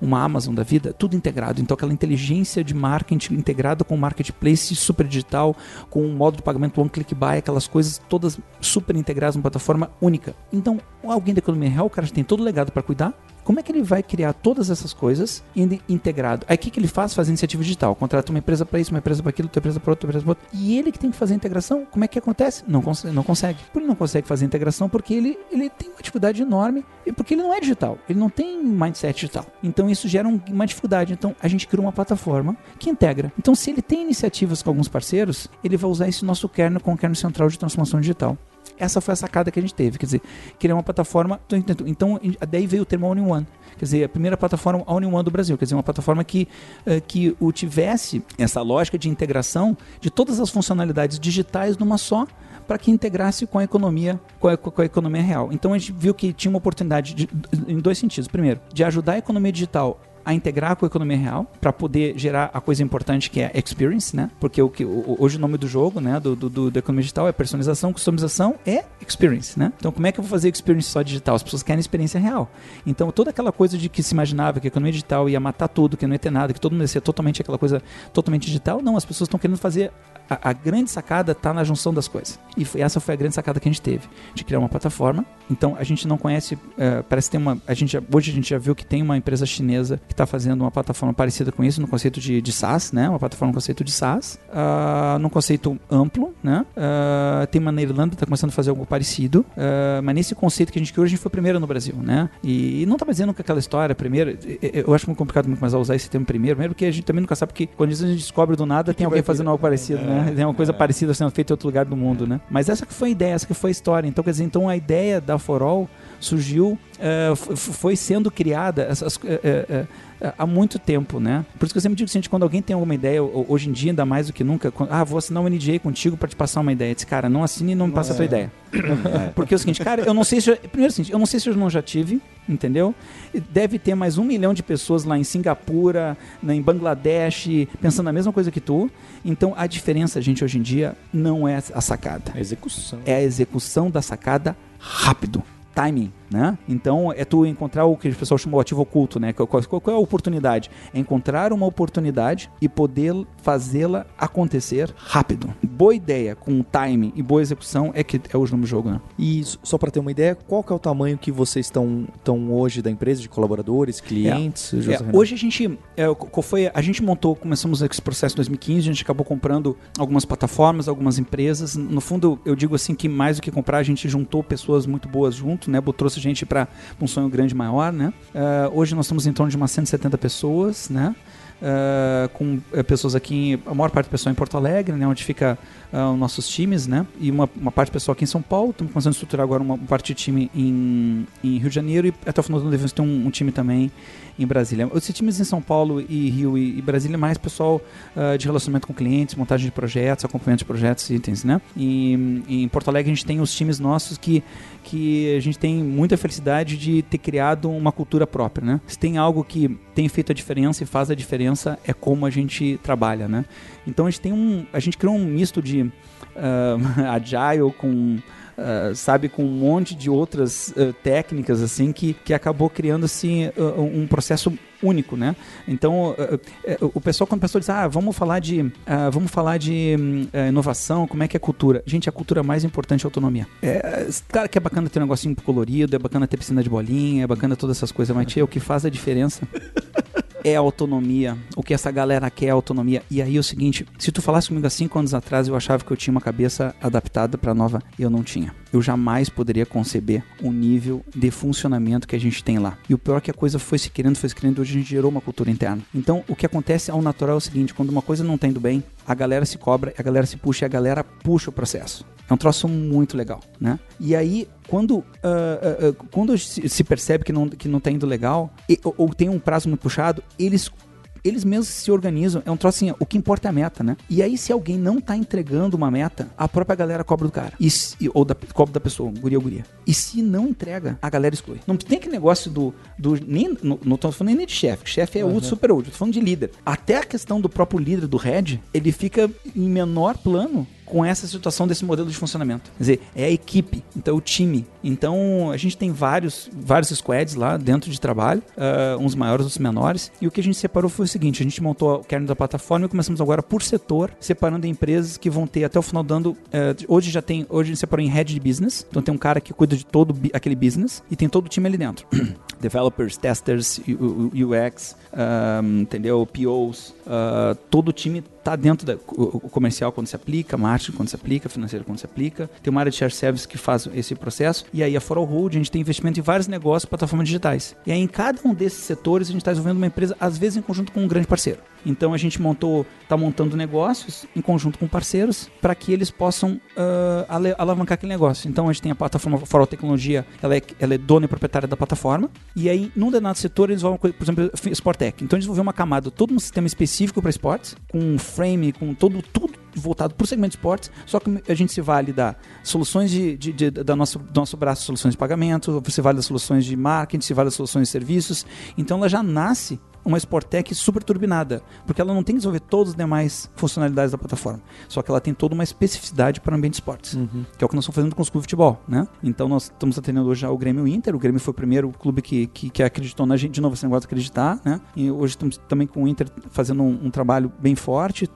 A: uma Amazon da vida, tudo integrado. Então, aquela inteligência de marketing integrada com o marketplace super digital, com o modo de pagamento one click buy, aquelas coisas todas super integradas numa plataforma única. Então, alguém da economia real, o cara tem todo o legado para cuidar, como é que ele vai criar todas essas coisas integrado? Aí o que, que ele faz? Faz iniciativa digital. Contrata uma empresa para isso, uma empresa para aquilo, outra empresa para outra, outra empresa para outra. E ele que tem que fazer a integração, como é que acontece? Não, cons não consegue. Por ele não consegue fazer a integração porque ele, ele tem uma dificuldade enorme e porque ele não é digital. Ele não tem mindset digital. Então isso gera um, uma dificuldade. Então a gente criou uma plataforma que integra. Então se ele tem iniciativas com alguns parceiros, ele vai usar esse nosso kernel com o kernel central de transformação digital. Essa foi a sacada que a gente teve. Quer dizer, criar uma plataforma. Então, daí veio o termo All in One. Quer dizer, a primeira plataforma All in One do Brasil. Quer dizer, uma plataforma que, uh, que tivesse essa lógica de integração de todas as funcionalidades digitais numa só para que integrasse com a economia com a, com a, economia real. Então a gente viu que tinha uma oportunidade de, em dois sentidos. Primeiro, de ajudar a economia digital a integrar com a economia real para poder gerar a coisa importante que é experience, né? Porque o que hoje o nome do jogo, né, do, do, do economia digital é personalização, customização é experience, né? Então como é que eu vou fazer experience só digital? As pessoas querem experiência real. Então toda aquela coisa de que se imaginava que a economia digital ia matar tudo, que não ia ter nada, que todo mundo ia ser totalmente aquela coisa totalmente digital, não, as pessoas estão querendo fazer a, a, grande sacada está na junção das coisas. E foi, essa foi a grande sacada que a gente teve, de criar uma plataforma. Então a gente não conhece, uh, parece que tem uma, a gente hoje a gente já viu que tem uma empresa chinesa que está fazendo uma plataforma parecida com isso, no conceito de, de SaaS, né? Uma plataforma no conceito de SaaS, uh, num conceito amplo, né? Uh, tem uma na Irlanda que está começando a fazer algo parecido, uh, mas nesse conceito que a gente criou, a gente foi primeiro no Brasil, né? E, e não está dizendo que aquela história, primeiro, eu acho muito complicado muito mais usar esse termo primeiro, primeiro porque a gente também nunca sabe, porque quando a gente descobre do nada, tem alguém fazendo algo parecido, né? Tem uma coisa é. parecida sendo feita em outro lugar do mundo, né? Mas essa que foi a ideia, essa que foi a história. Então, quer dizer, então a ideia da Forol surgiu, uh, foi sendo criada essas, uh, uh, há muito tempo, né? Por isso que eu sempre digo que assim, quando alguém tem alguma ideia, hoje em dia, ainda mais do que nunca, ah, vou assinar um NDA contigo para te passar uma ideia. Diz, cara, não assine e não me passa é. a tua ideia. É. Porque é o seguinte, cara, eu não sei se. Eu, primeiro, é o seguinte, eu não sei se eu não já tive, entendeu? Deve ter mais um milhão de pessoas lá em Singapura, em Bangladesh, pensando a mesma coisa que tu. Então a diferença, gente, hoje em dia, não é a sacada.
B: É a execução.
A: É a execução da sacada rápido timing, né? Então é tu encontrar o que o pessoal chamou de ativo oculto, né? Qual, qual, qual, é a oportunidade? É encontrar uma oportunidade e poder fazê-la acontecer rápido. Boa ideia com timing e boa execução é que é o nome do jogo, né?
B: E só para ter uma ideia, qual que é o tamanho que vocês estão, estão hoje da empresa de colaboradores, clientes?
A: É, é, hoje a gente é, qual foi a gente montou, começamos esse processo em 2015, a gente acabou comprando algumas plataformas, algumas empresas. No fundo, eu digo assim que mais do que comprar, a gente juntou pessoas muito boas junto né? Trouxe gente para um sonho grande maior, né? Uh, hoje nós estamos em torno de umas 170 pessoas, né? Uh, com uh, pessoas aqui, a maior parte do pessoal em Porto Alegre, né, onde fica uh, os nossos times, né, e uma, uma parte do pessoal aqui em São Paulo. Estamos começando a estruturar agora uma, parte de time em, em Rio de Janeiro e até o final do ano devemos ter um, um time também em Brasília. Os times em São Paulo e Rio e, e Brasília mais pessoal uh, de relacionamento com clientes, montagem de projetos, acompanhamento de projetos, itens, né? E, e, em Porto Alegre a gente tem os times nossos que, que a gente tem muita felicidade de ter criado uma cultura própria, né? Se tem algo que tem feito a diferença e faz a diferença é como a gente trabalha, né? Então a gente tem um, a gente criou um misto de uh, agile com Uh, sabe, com um monte de outras uh, técnicas assim que, que acabou criando assim uh, um processo único, né? Então o pessoal quando o pessoal diz ah vamos falar de vamos falar de hum, inovação, como é que é a cultura? Gente, a cultura mais importante é a autonomia. É, claro que é bacana ter um negocinho colorido, é bacana ter piscina de bolinha, é bacana todas essas coisas, mas tia, o que faz a diferença é autonomia. O que essa galera quer é autonomia. E aí é o seguinte, se tu falasse comigo há cinco anos atrás, eu achava que eu tinha uma cabeça adaptada para nova eu não tinha. Eu jamais poderia conceber o nível de funcionamento que a gente tem lá. E o pior é que a coisa foi se querendo, foi se querendo, hoje a gente gerou uma cultura interna. Então, o que acontece ao natural é o seguinte, quando uma coisa não tá indo bem, a galera se cobra, a galera se puxa e a galera puxa o processo. É um troço muito legal, né? E aí, quando, uh, uh, quando se percebe que não, que não tá indo legal, e, ou, ou tem um prazo muito puxado, eles eles mesmos se organizam. É um troço assim, o que importa é a meta, né? E aí, se alguém não tá entregando uma meta, a própria galera cobra do cara. E se, ou da, cobra da pessoa, guria ou guria. E se não entrega, a galera exclui. Não tem aquele negócio do. do nem, não, não tô falando nem de chefe. Chefe é uhum. super útil. Tô falando de líder. Até a questão do próprio líder, do head, ele fica em menor plano com essa situação desse modelo de funcionamento. Quer dizer, é a equipe, então o time. Então a gente tem vários, vários squads lá dentro de trabalho, uh, uns maiores, outros menores. E o que a gente separou foi o seguinte: a gente montou o kernel da plataforma e começamos agora por setor, separando empresas que vão ter até o final dando. Uh, hoje já tem, hoje a gente separou em head de business. Então tem um cara que cuida de todo aquele business e tem todo o time ali dentro. Developers, testers, UX, um, entendeu? POs, uh, todo o time tá dentro do comercial quando se aplica, marketing quando se aplica, financeiro quando se aplica. Tem uma área de share service que faz esse processo. E aí a For All Hold, a gente tem investimento em vários negócios, plataformas digitais. E aí em cada um desses setores a gente está desenvolvendo uma empresa, às vezes em conjunto com um grande parceiro. Então a gente montou, está montando negócios em conjunto com parceiros para que eles possam uh, alavancar aquele negócio. Então a gente tem a plataforma For All Tecnologia, ela é, ela é dona e proprietária da plataforma. E aí, num determinado setor, eles vão, por exemplo, Sportec. Então eles desenvolveram uma camada, todo um sistema específico para esportes, com frame, com todo tudo voltado para o segmento de esportes, só que a gente se vale da soluções de, de, de, da nosso, do nosso braço, soluções de pagamento, se vale das soluções de marketing, se vale das soluções de serviços. Então ela já nasce uma Sportec super turbinada, porque ela não tem que desenvolver todas as demais funcionalidades da plataforma, só que ela tem toda uma especificidade para o ambiente de esportes, uhum. que é o que nós estamos fazendo com os clubes de futebol, né? Então nós estamos atendendo hoje o Grêmio Inter, o Grêmio foi o primeiro clube que, que, que acreditou na gente, de novo esse negócio de acreditar, né? E hoje estamos também com o Inter fazendo um, um trabalho bem forte,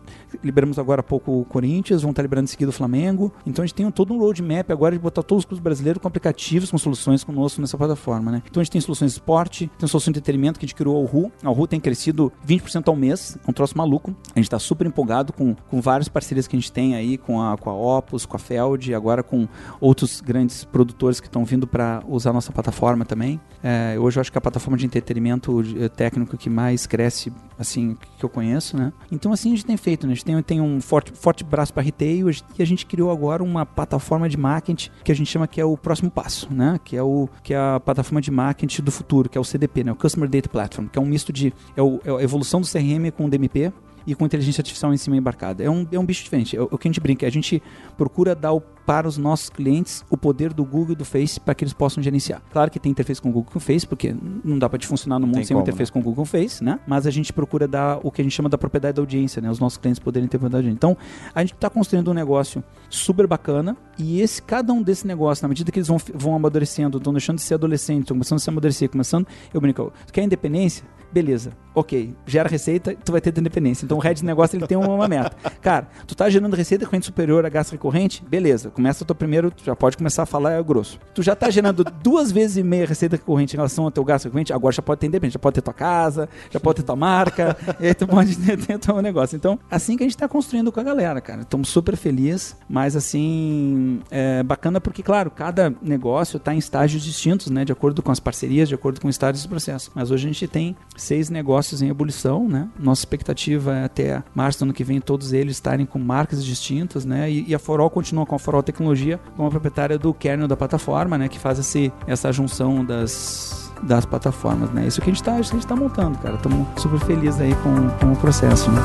A: liberamos agora há pouco o Corinthians, vamos estar liberando em seguida o Flamengo, então a gente tem todo um roadmap agora de botar todos os clubes brasileiros com aplicativos, com soluções conosco nessa plataforma, né? Então a gente tem soluções de esporte, tem soluções de entretenimento que a gente criou o RU, a RU tem crescido 20% ao mês, é um troço maluco. A gente está super empolgado com, com várias parcerias que a gente tem aí, com a, com a Opus, com a Feld, agora com outros grandes produtores que estão vindo para usar a nossa plataforma também. É, hoje eu acho que é a plataforma de entretenimento eh, técnico que mais cresce, assim, que eu conheço, né? Então assim a gente tem feito, né? A gente tem, tem um forte, forte braço para retail e a gente criou agora uma plataforma de marketing que a gente chama que é o próximo passo, né? Que é, o, que é a plataforma de marketing do futuro, que é o CDP, né? O Customer Data Platform, que é um misto de... É, o, é a evolução do CRM com o DMP, e com inteligência artificial em cima embarcada. É um, é um bicho diferente. É o que a gente brinca, a gente procura dar o, para os nossos clientes o poder do Google e do Face para que eles possam gerenciar. Claro que tem interface com o Google e com o Face, porque não dá para te funcionar no mundo tem sem como, interface né? com o Google e com o Face, né? Mas a gente procura dar o que a gente chama da propriedade da audiência, né? Os nossos clientes poderem ter propriedade da audiência. Então, a gente está construindo um negócio super bacana e esse cada um desses negócios, na medida que eles vão, vão amadurecendo, estão deixando de ser adolescentes, estão começando a se amadurecer, começando, eu brinco, quer independência? Beleza, ok, gera receita, tu vai ter independência. Então o head de negócio ele tem uma meta. Cara, tu tá gerando receita recorrente superior a gasto recorrente, beleza, começa o teu primeiro, tu já pode começar a falar grosso. Tu já tá gerando duas vezes e meia receita recorrente em relação ao teu gasto recorrente, agora já pode ter independência, já pode ter tua casa, já pode ter tua marca, e aí tu pode ter, ter teu negócio. Então, assim que a gente tá construindo com a galera, cara. Estamos super felizes, mas assim, é bacana porque, claro, cada negócio tá em estágios distintos, né, de acordo com as parcerias, de acordo com o estágio do processo. Mas hoje a gente tem seis negócios em ebulição, né? Nossa expectativa é até março do ano que vem todos eles estarem com marcas distintas, né? E, e a Forol continua com a Forol Tecnologia como a proprietária do kernel da plataforma, né? Que faz esse, essa junção das das plataformas, né? Isso que a gente está tá montando, cara. Estamos super felizes aí com, com o processo, né?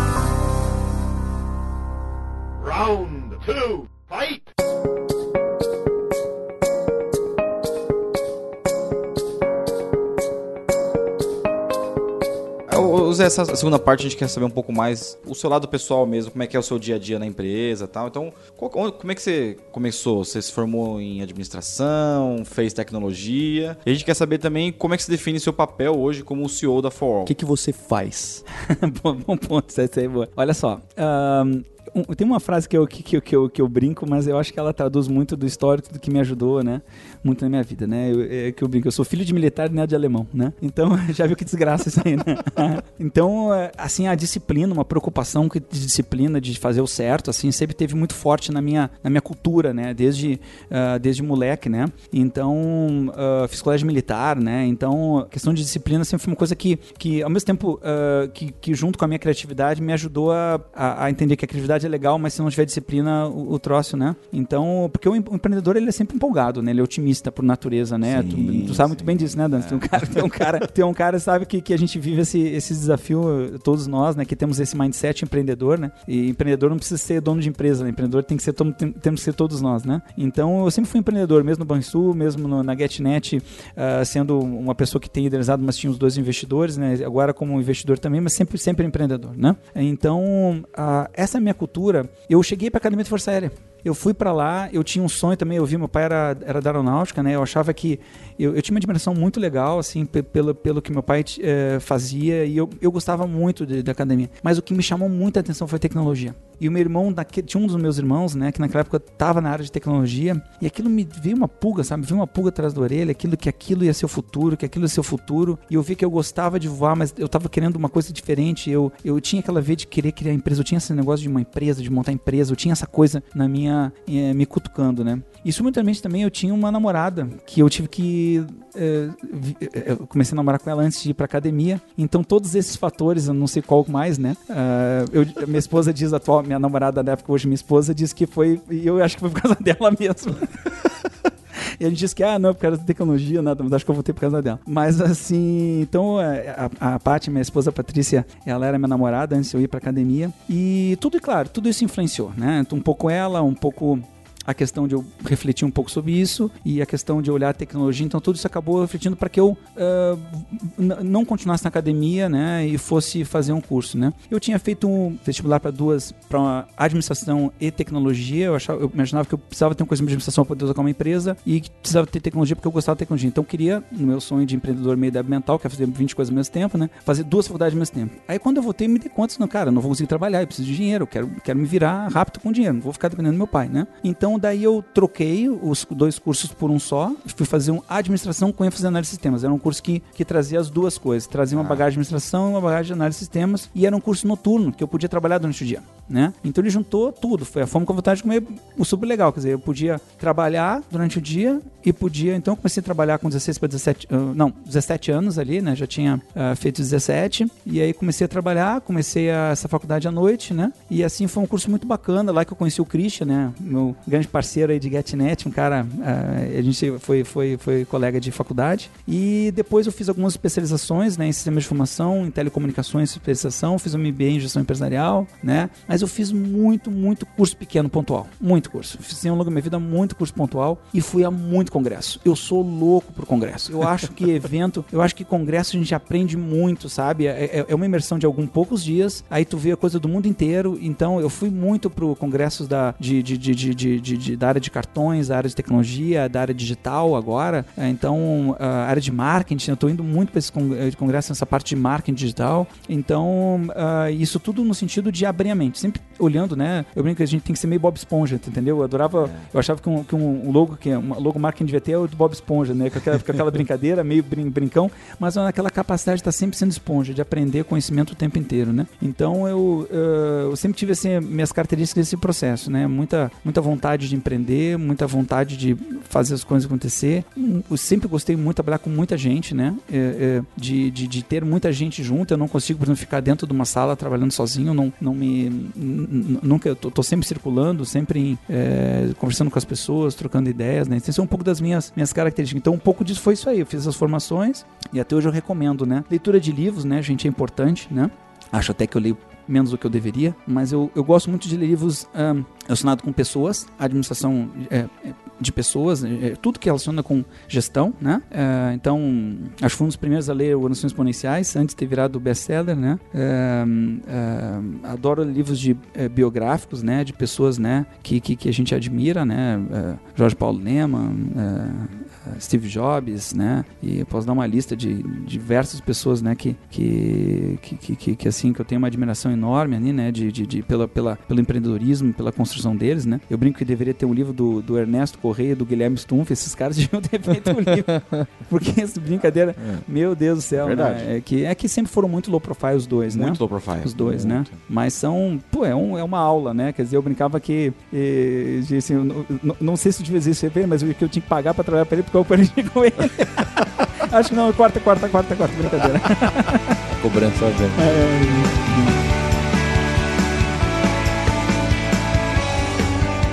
A: Round two,
E: essa segunda parte a gente quer saber um pouco mais o seu lado pessoal mesmo, como é que é o seu dia a dia na empresa tal. Então, qual, como é que você começou? Você se formou em administração, fez tecnologia. E a gente quer saber também como é que você define seu papel hoje como o CEO da For All.
B: O que, que você faz?
A: bom, bom ponto, isso aí é boa. Olha só, um, tem uma frase que eu, que, que, que, eu, que eu brinco, mas eu acho que ela traduz muito do histórico do que me ajudou, né? Muito na minha vida, né? Eu, é, que eu brinco, eu sou filho de militar não de alemão, né? Então, já viu que desgraça isso aí, né? então, é, assim, a disciplina, uma preocupação de disciplina, de fazer o certo, assim, sempre teve muito forte na minha, na minha cultura, né? Desde, uh, desde moleque, né? Então, uh, fiz colégio militar, né? Então, a questão de disciplina sempre foi uma coisa que, que ao mesmo tempo, uh, que, que junto com a minha criatividade, me ajudou a, a, a entender que a criatividade é legal, mas se não tiver disciplina, o, o troço, né? Então, porque o, empreendedor ele é sempre empolgado, né? Ele é otimista por natureza, né? Sim, tu, tu, sabe sim. muito bem disso, né, Dan? É. Tem um cara, tem um cara, tem um cara sabe que, que a gente vive esse, esse desafio, todos nós, né? Que temos esse mindset empreendedor, né? E empreendedor não precisa ser dono de empresa, né? Empreendedor tem que ser, tem, que ser todos nós, né? Então, eu sempre fui empreendedor, mesmo no Banrisul, mesmo no, na GetNet, uh, sendo uma pessoa que tem liderizado, mas tinha os dois investidores, né? Agora como investidor também, mas sempre, sempre empreendedor, né? Então, uh, essa é a minha cultura eu cheguei para a Academia de Força Aérea. Eu fui para lá, eu tinha um sonho também, eu vi, meu pai era, era da aeronáutica, né? Eu achava que. Eu, eu tinha uma admiração muito legal, assim, pelo, pelo que meu pai é, fazia, e eu, eu gostava muito da academia. Mas o que me chamou muita atenção foi tecnologia. E o meu irmão, tinha um dos meus irmãos, né, que naquela época estava na área de tecnologia, e aquilo me veio uma pulga, sabe? Veio uma pulga atrás da orelha, aquilo que aquilo ia ser o futuro, que aquilo ia ser o futuro. E eu vi que eu gostava de voar, mas eu estava querendo uma coisa diferente. Eu, eu tinha aquela veia de querer criar empresa, eu tinha esse negócio de uma empresa, de montar empresa, eu tinha essa coisa na minha. Eh, me cutucando, né? E simultaneamente também eu tinha uma namorada que eu tive que. Eh, eu comecei a namorar com ela antes de ir pra academia. Então todos esses fatores, eu não sei qual mais, né? eu, minha esposa diz atual, minha namorada da época, hoje minha esposa, diz que foi. E eu acho que foi por causa dela mesmo. E a gente disse que, ah, não, por causa da tecnologia, nada, mas acho que eu voltei por causa dela. Mas assim, então é, a, a Paty, minha esposa Patrícia, ela era minha namorada antes de eu ir pra academia. E tudo, claro, tudo isso influenciou, né? Um pouco ela, um pouco a questão de eu refletir um pouco sobre isso e a questão de olhar a tecnologia. Então, tudo isso acabou refletindo para que eu uh, não continuasse na academia, né, e fosse fazer um curso, né. Eu tinha feito um vestibular para duas, para administração e tecnologia. Eu, achava, eu imaginava que eu precisava ter um conhecimento de administração para poder usar uma empresa e precisava ter tecnologia porque eu gostava de tecnologia. Então, eu queria, no meu sonho de empreendedor meio débil mental, que é fazer 20 coisas ao mesmo tempo, né, fazer duas faculdades ao mesmo tempo. Aí, quando eu voltei, me dei conta, não, cara, eu não vou conseguir trabalhar, eu preciso de dinheiro, eu quero, quero me virar rápido com dinheiro, não vou ficar dependendo do meu pai, né. Então, daí eu troquei os dois cursos por um só, fui fazer um administração com ênfase em análise de sistemas. Era um curso que, que trazia as duas coisas, trazia uma ah. bagagem de administração e uma bagagem de análise de sistemas, e era um curso noturno, que eu podia trabalhar durante o dia, né? Então ele juntou tudo, foi a fome com a vontade de comer o super legal, quer dizer, eu podia trabalhar durante o dia e podia, então comecei a trabalhar com 16 para 17, uh, não, 17 anos ali, né? Já tinha uh, feito 17, e aí comecei a trabalhar, comecei a, essa faculdade à noite, né? E assim foi um curso muito bacana, lá que eu conheci o Christian, né? Meu grande parceiro aí de GetNet, um cara, uh, a gente foi, foi, foi colega de faculdade. E depois eu fiz algumas especializações né, em sistemas de informação, em telecomunicações, especialização, fiz um MBA em gestão empresarial, né? Mas eu fiz muito, muito curso pequeno pontual. Muito curso. Fiz ao longo da minha vida muito curso pontual e fui a muito congresso. Eu sou louco por congresso. Eu acho que evento, eu acho que congresso a gente aprende muito, sabe? É, é, é uma imersão de alguns poucos dias, aí tu vê a coisa do mundo inteiro. Então eu fui muito pro congressos da, de, de, de, de, da área de cartões, da área de tecnologia, da área digital agora. É, então, a área de marketing, eu estou indo muito para esse eh, congresso nessa parte de marketing digital. Então, uh, isso tudo no sentido de abrir a mente. Sempre olhando, né? Eu brinco que a gente tem que ser meio Bob Esponja, entendeu? Eu adorava, é. eu achava que um, que um logo, que um logo marketing devia ter é o do Bob Esponja, né? Com aquela, com aquela brincadeira, meio brin brincão, mas aquela capacidade de estar sempre sendo esponja, de aprender conhecimento o tempo inteiro, né? Então, eu, uh, eu sempre tive assim, minhas características desse processo, né? Muita, muita vontade de empreender muita vontade de fazer as coisas acontecer. Eu sempre gostei muito de trabalhar com muita gente, né? É, é, de, de, de, ter muita gente junto. Eu não consigo, por exemplo, ficar dentro de uma sala trabalhando sozinho. Não, não me. Nunca. Eu tô, tô sempre circulando, sempre é, conversando com as pessoas, trocando ideias, né? Isso é um pouco das minhas, minhas características. Então, um pouco disso foi isso aí. Eu fiz essas formações e até hoje eu recomendo, né? Leitura de livros, né, gente? É importante, né? Acho até que eu leio menos do que eu deveria, mas eu, eu gosto muito de livros um, relacionados com pessoas, administração é, é de pessoas, é, tudo que relaciona com gestão, né? É, então, acho que fui um dos primeiros a ler Organizações Exponenciais, antes de ter virado best-seller, né? É, é adoro livros de é, biográficos, né? De pessoas, né? Que, que, que a gente admira, né? Jorge Paulo Lehmann, Steve Jobs, né? E eu posso dar uma lista de diversas pessoas, né? Que, que, que, que, que assim, que eu tenho uma admiração enorme ali, né? De, de, de, pela, pela, pelo empreendedorismo, pela construção deles, né? Eu brinco que deveria ter um livro do, do Ernesto Correia, do Guilherme Stumpf, esses caras deviam ter feito um livro. Porque essa brincadeira, é. meu Deus do céu, Verdade. Né? É, que, é que sempre foram muito low profile os dois,
E: muito
A: né?
E: Muito low profile.
A: Os dois, né? muito. né? Mas são, pô, é, um, é uma aula, né? Quer dizer, eu brincava que, e, assim, não, não, sei se eu devia dizer isso, mas que eu tinha que pagar pra trabalhar pra ele porque eu aprendi com ele. Acho que não, quarta, quarta, quarta, quarta, brincadeira.
E: Cobrança velho. É, é,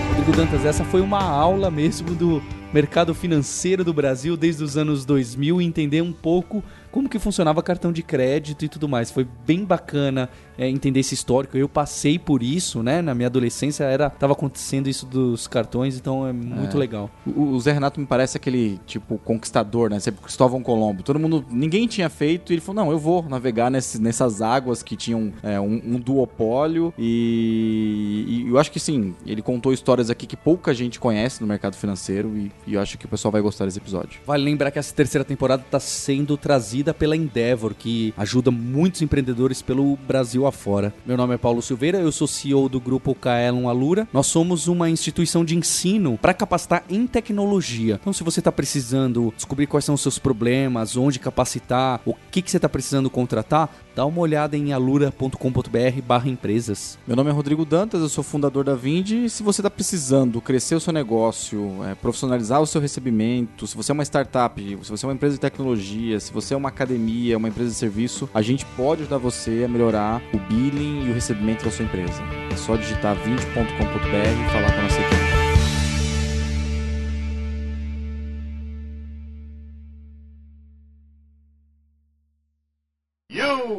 B: Rodrigo Dantas, essa foi uma aula mesmo do mercado financeiro do Brasil desde os anos 2000 entender um pouco como que funcionava cartão de crédito e tudo mais. Foi bem bacana é, entender esse histórico. Eu passei por isso, né? Na minha adolescência era tava acontecendo isso dos cartões, então é muito
E: É.
B: legal.
E: O, o Zé Renato me parece aquele, tipo, conquistador, né? Sempre Cristóvão Colombo. Todo mundo, ninguém tinha feito e ele falou, não, eu vou navegar nesses, nessas águas que tinham é, um, um duopólio e, e eu acho que sim, ele contou histórias aqui que pouca gente conhece no mercado financeiro e, e eu acho que o pessoal vai gostar desse episódio.
B: Vale lembrar que essa terceira temporada está sendo trazida pela Endeavor, que ajuda muitos empreendedores pelo Brasil afora. Meu nome é Paulo Silveira, eu sou CEO do grupo Kaelon Alura. Nós somos uma instituição de ensino para capacitar em tecnologia. Então, se você está precisando descobrir quais são os seus problemas, onde capacitar, o que, que você está precisando contratar, dá uma olhada em alura.com.br barra empresas.
E: Meu nome é Rodrigo Dantas, eu sou fundador da Vindi. E se você está precisando crescer o seu negócio, é, profissionalizar o seu recebimento, se você é uma startup, se você é uma empresa de tecnologia, se você é uma academia, uma empresa de serviço, a gente pode ajudar você a melhorar o billing e o recebimento da sua empresa. É só digitar vindi.com.br e falar com a nossa equipe.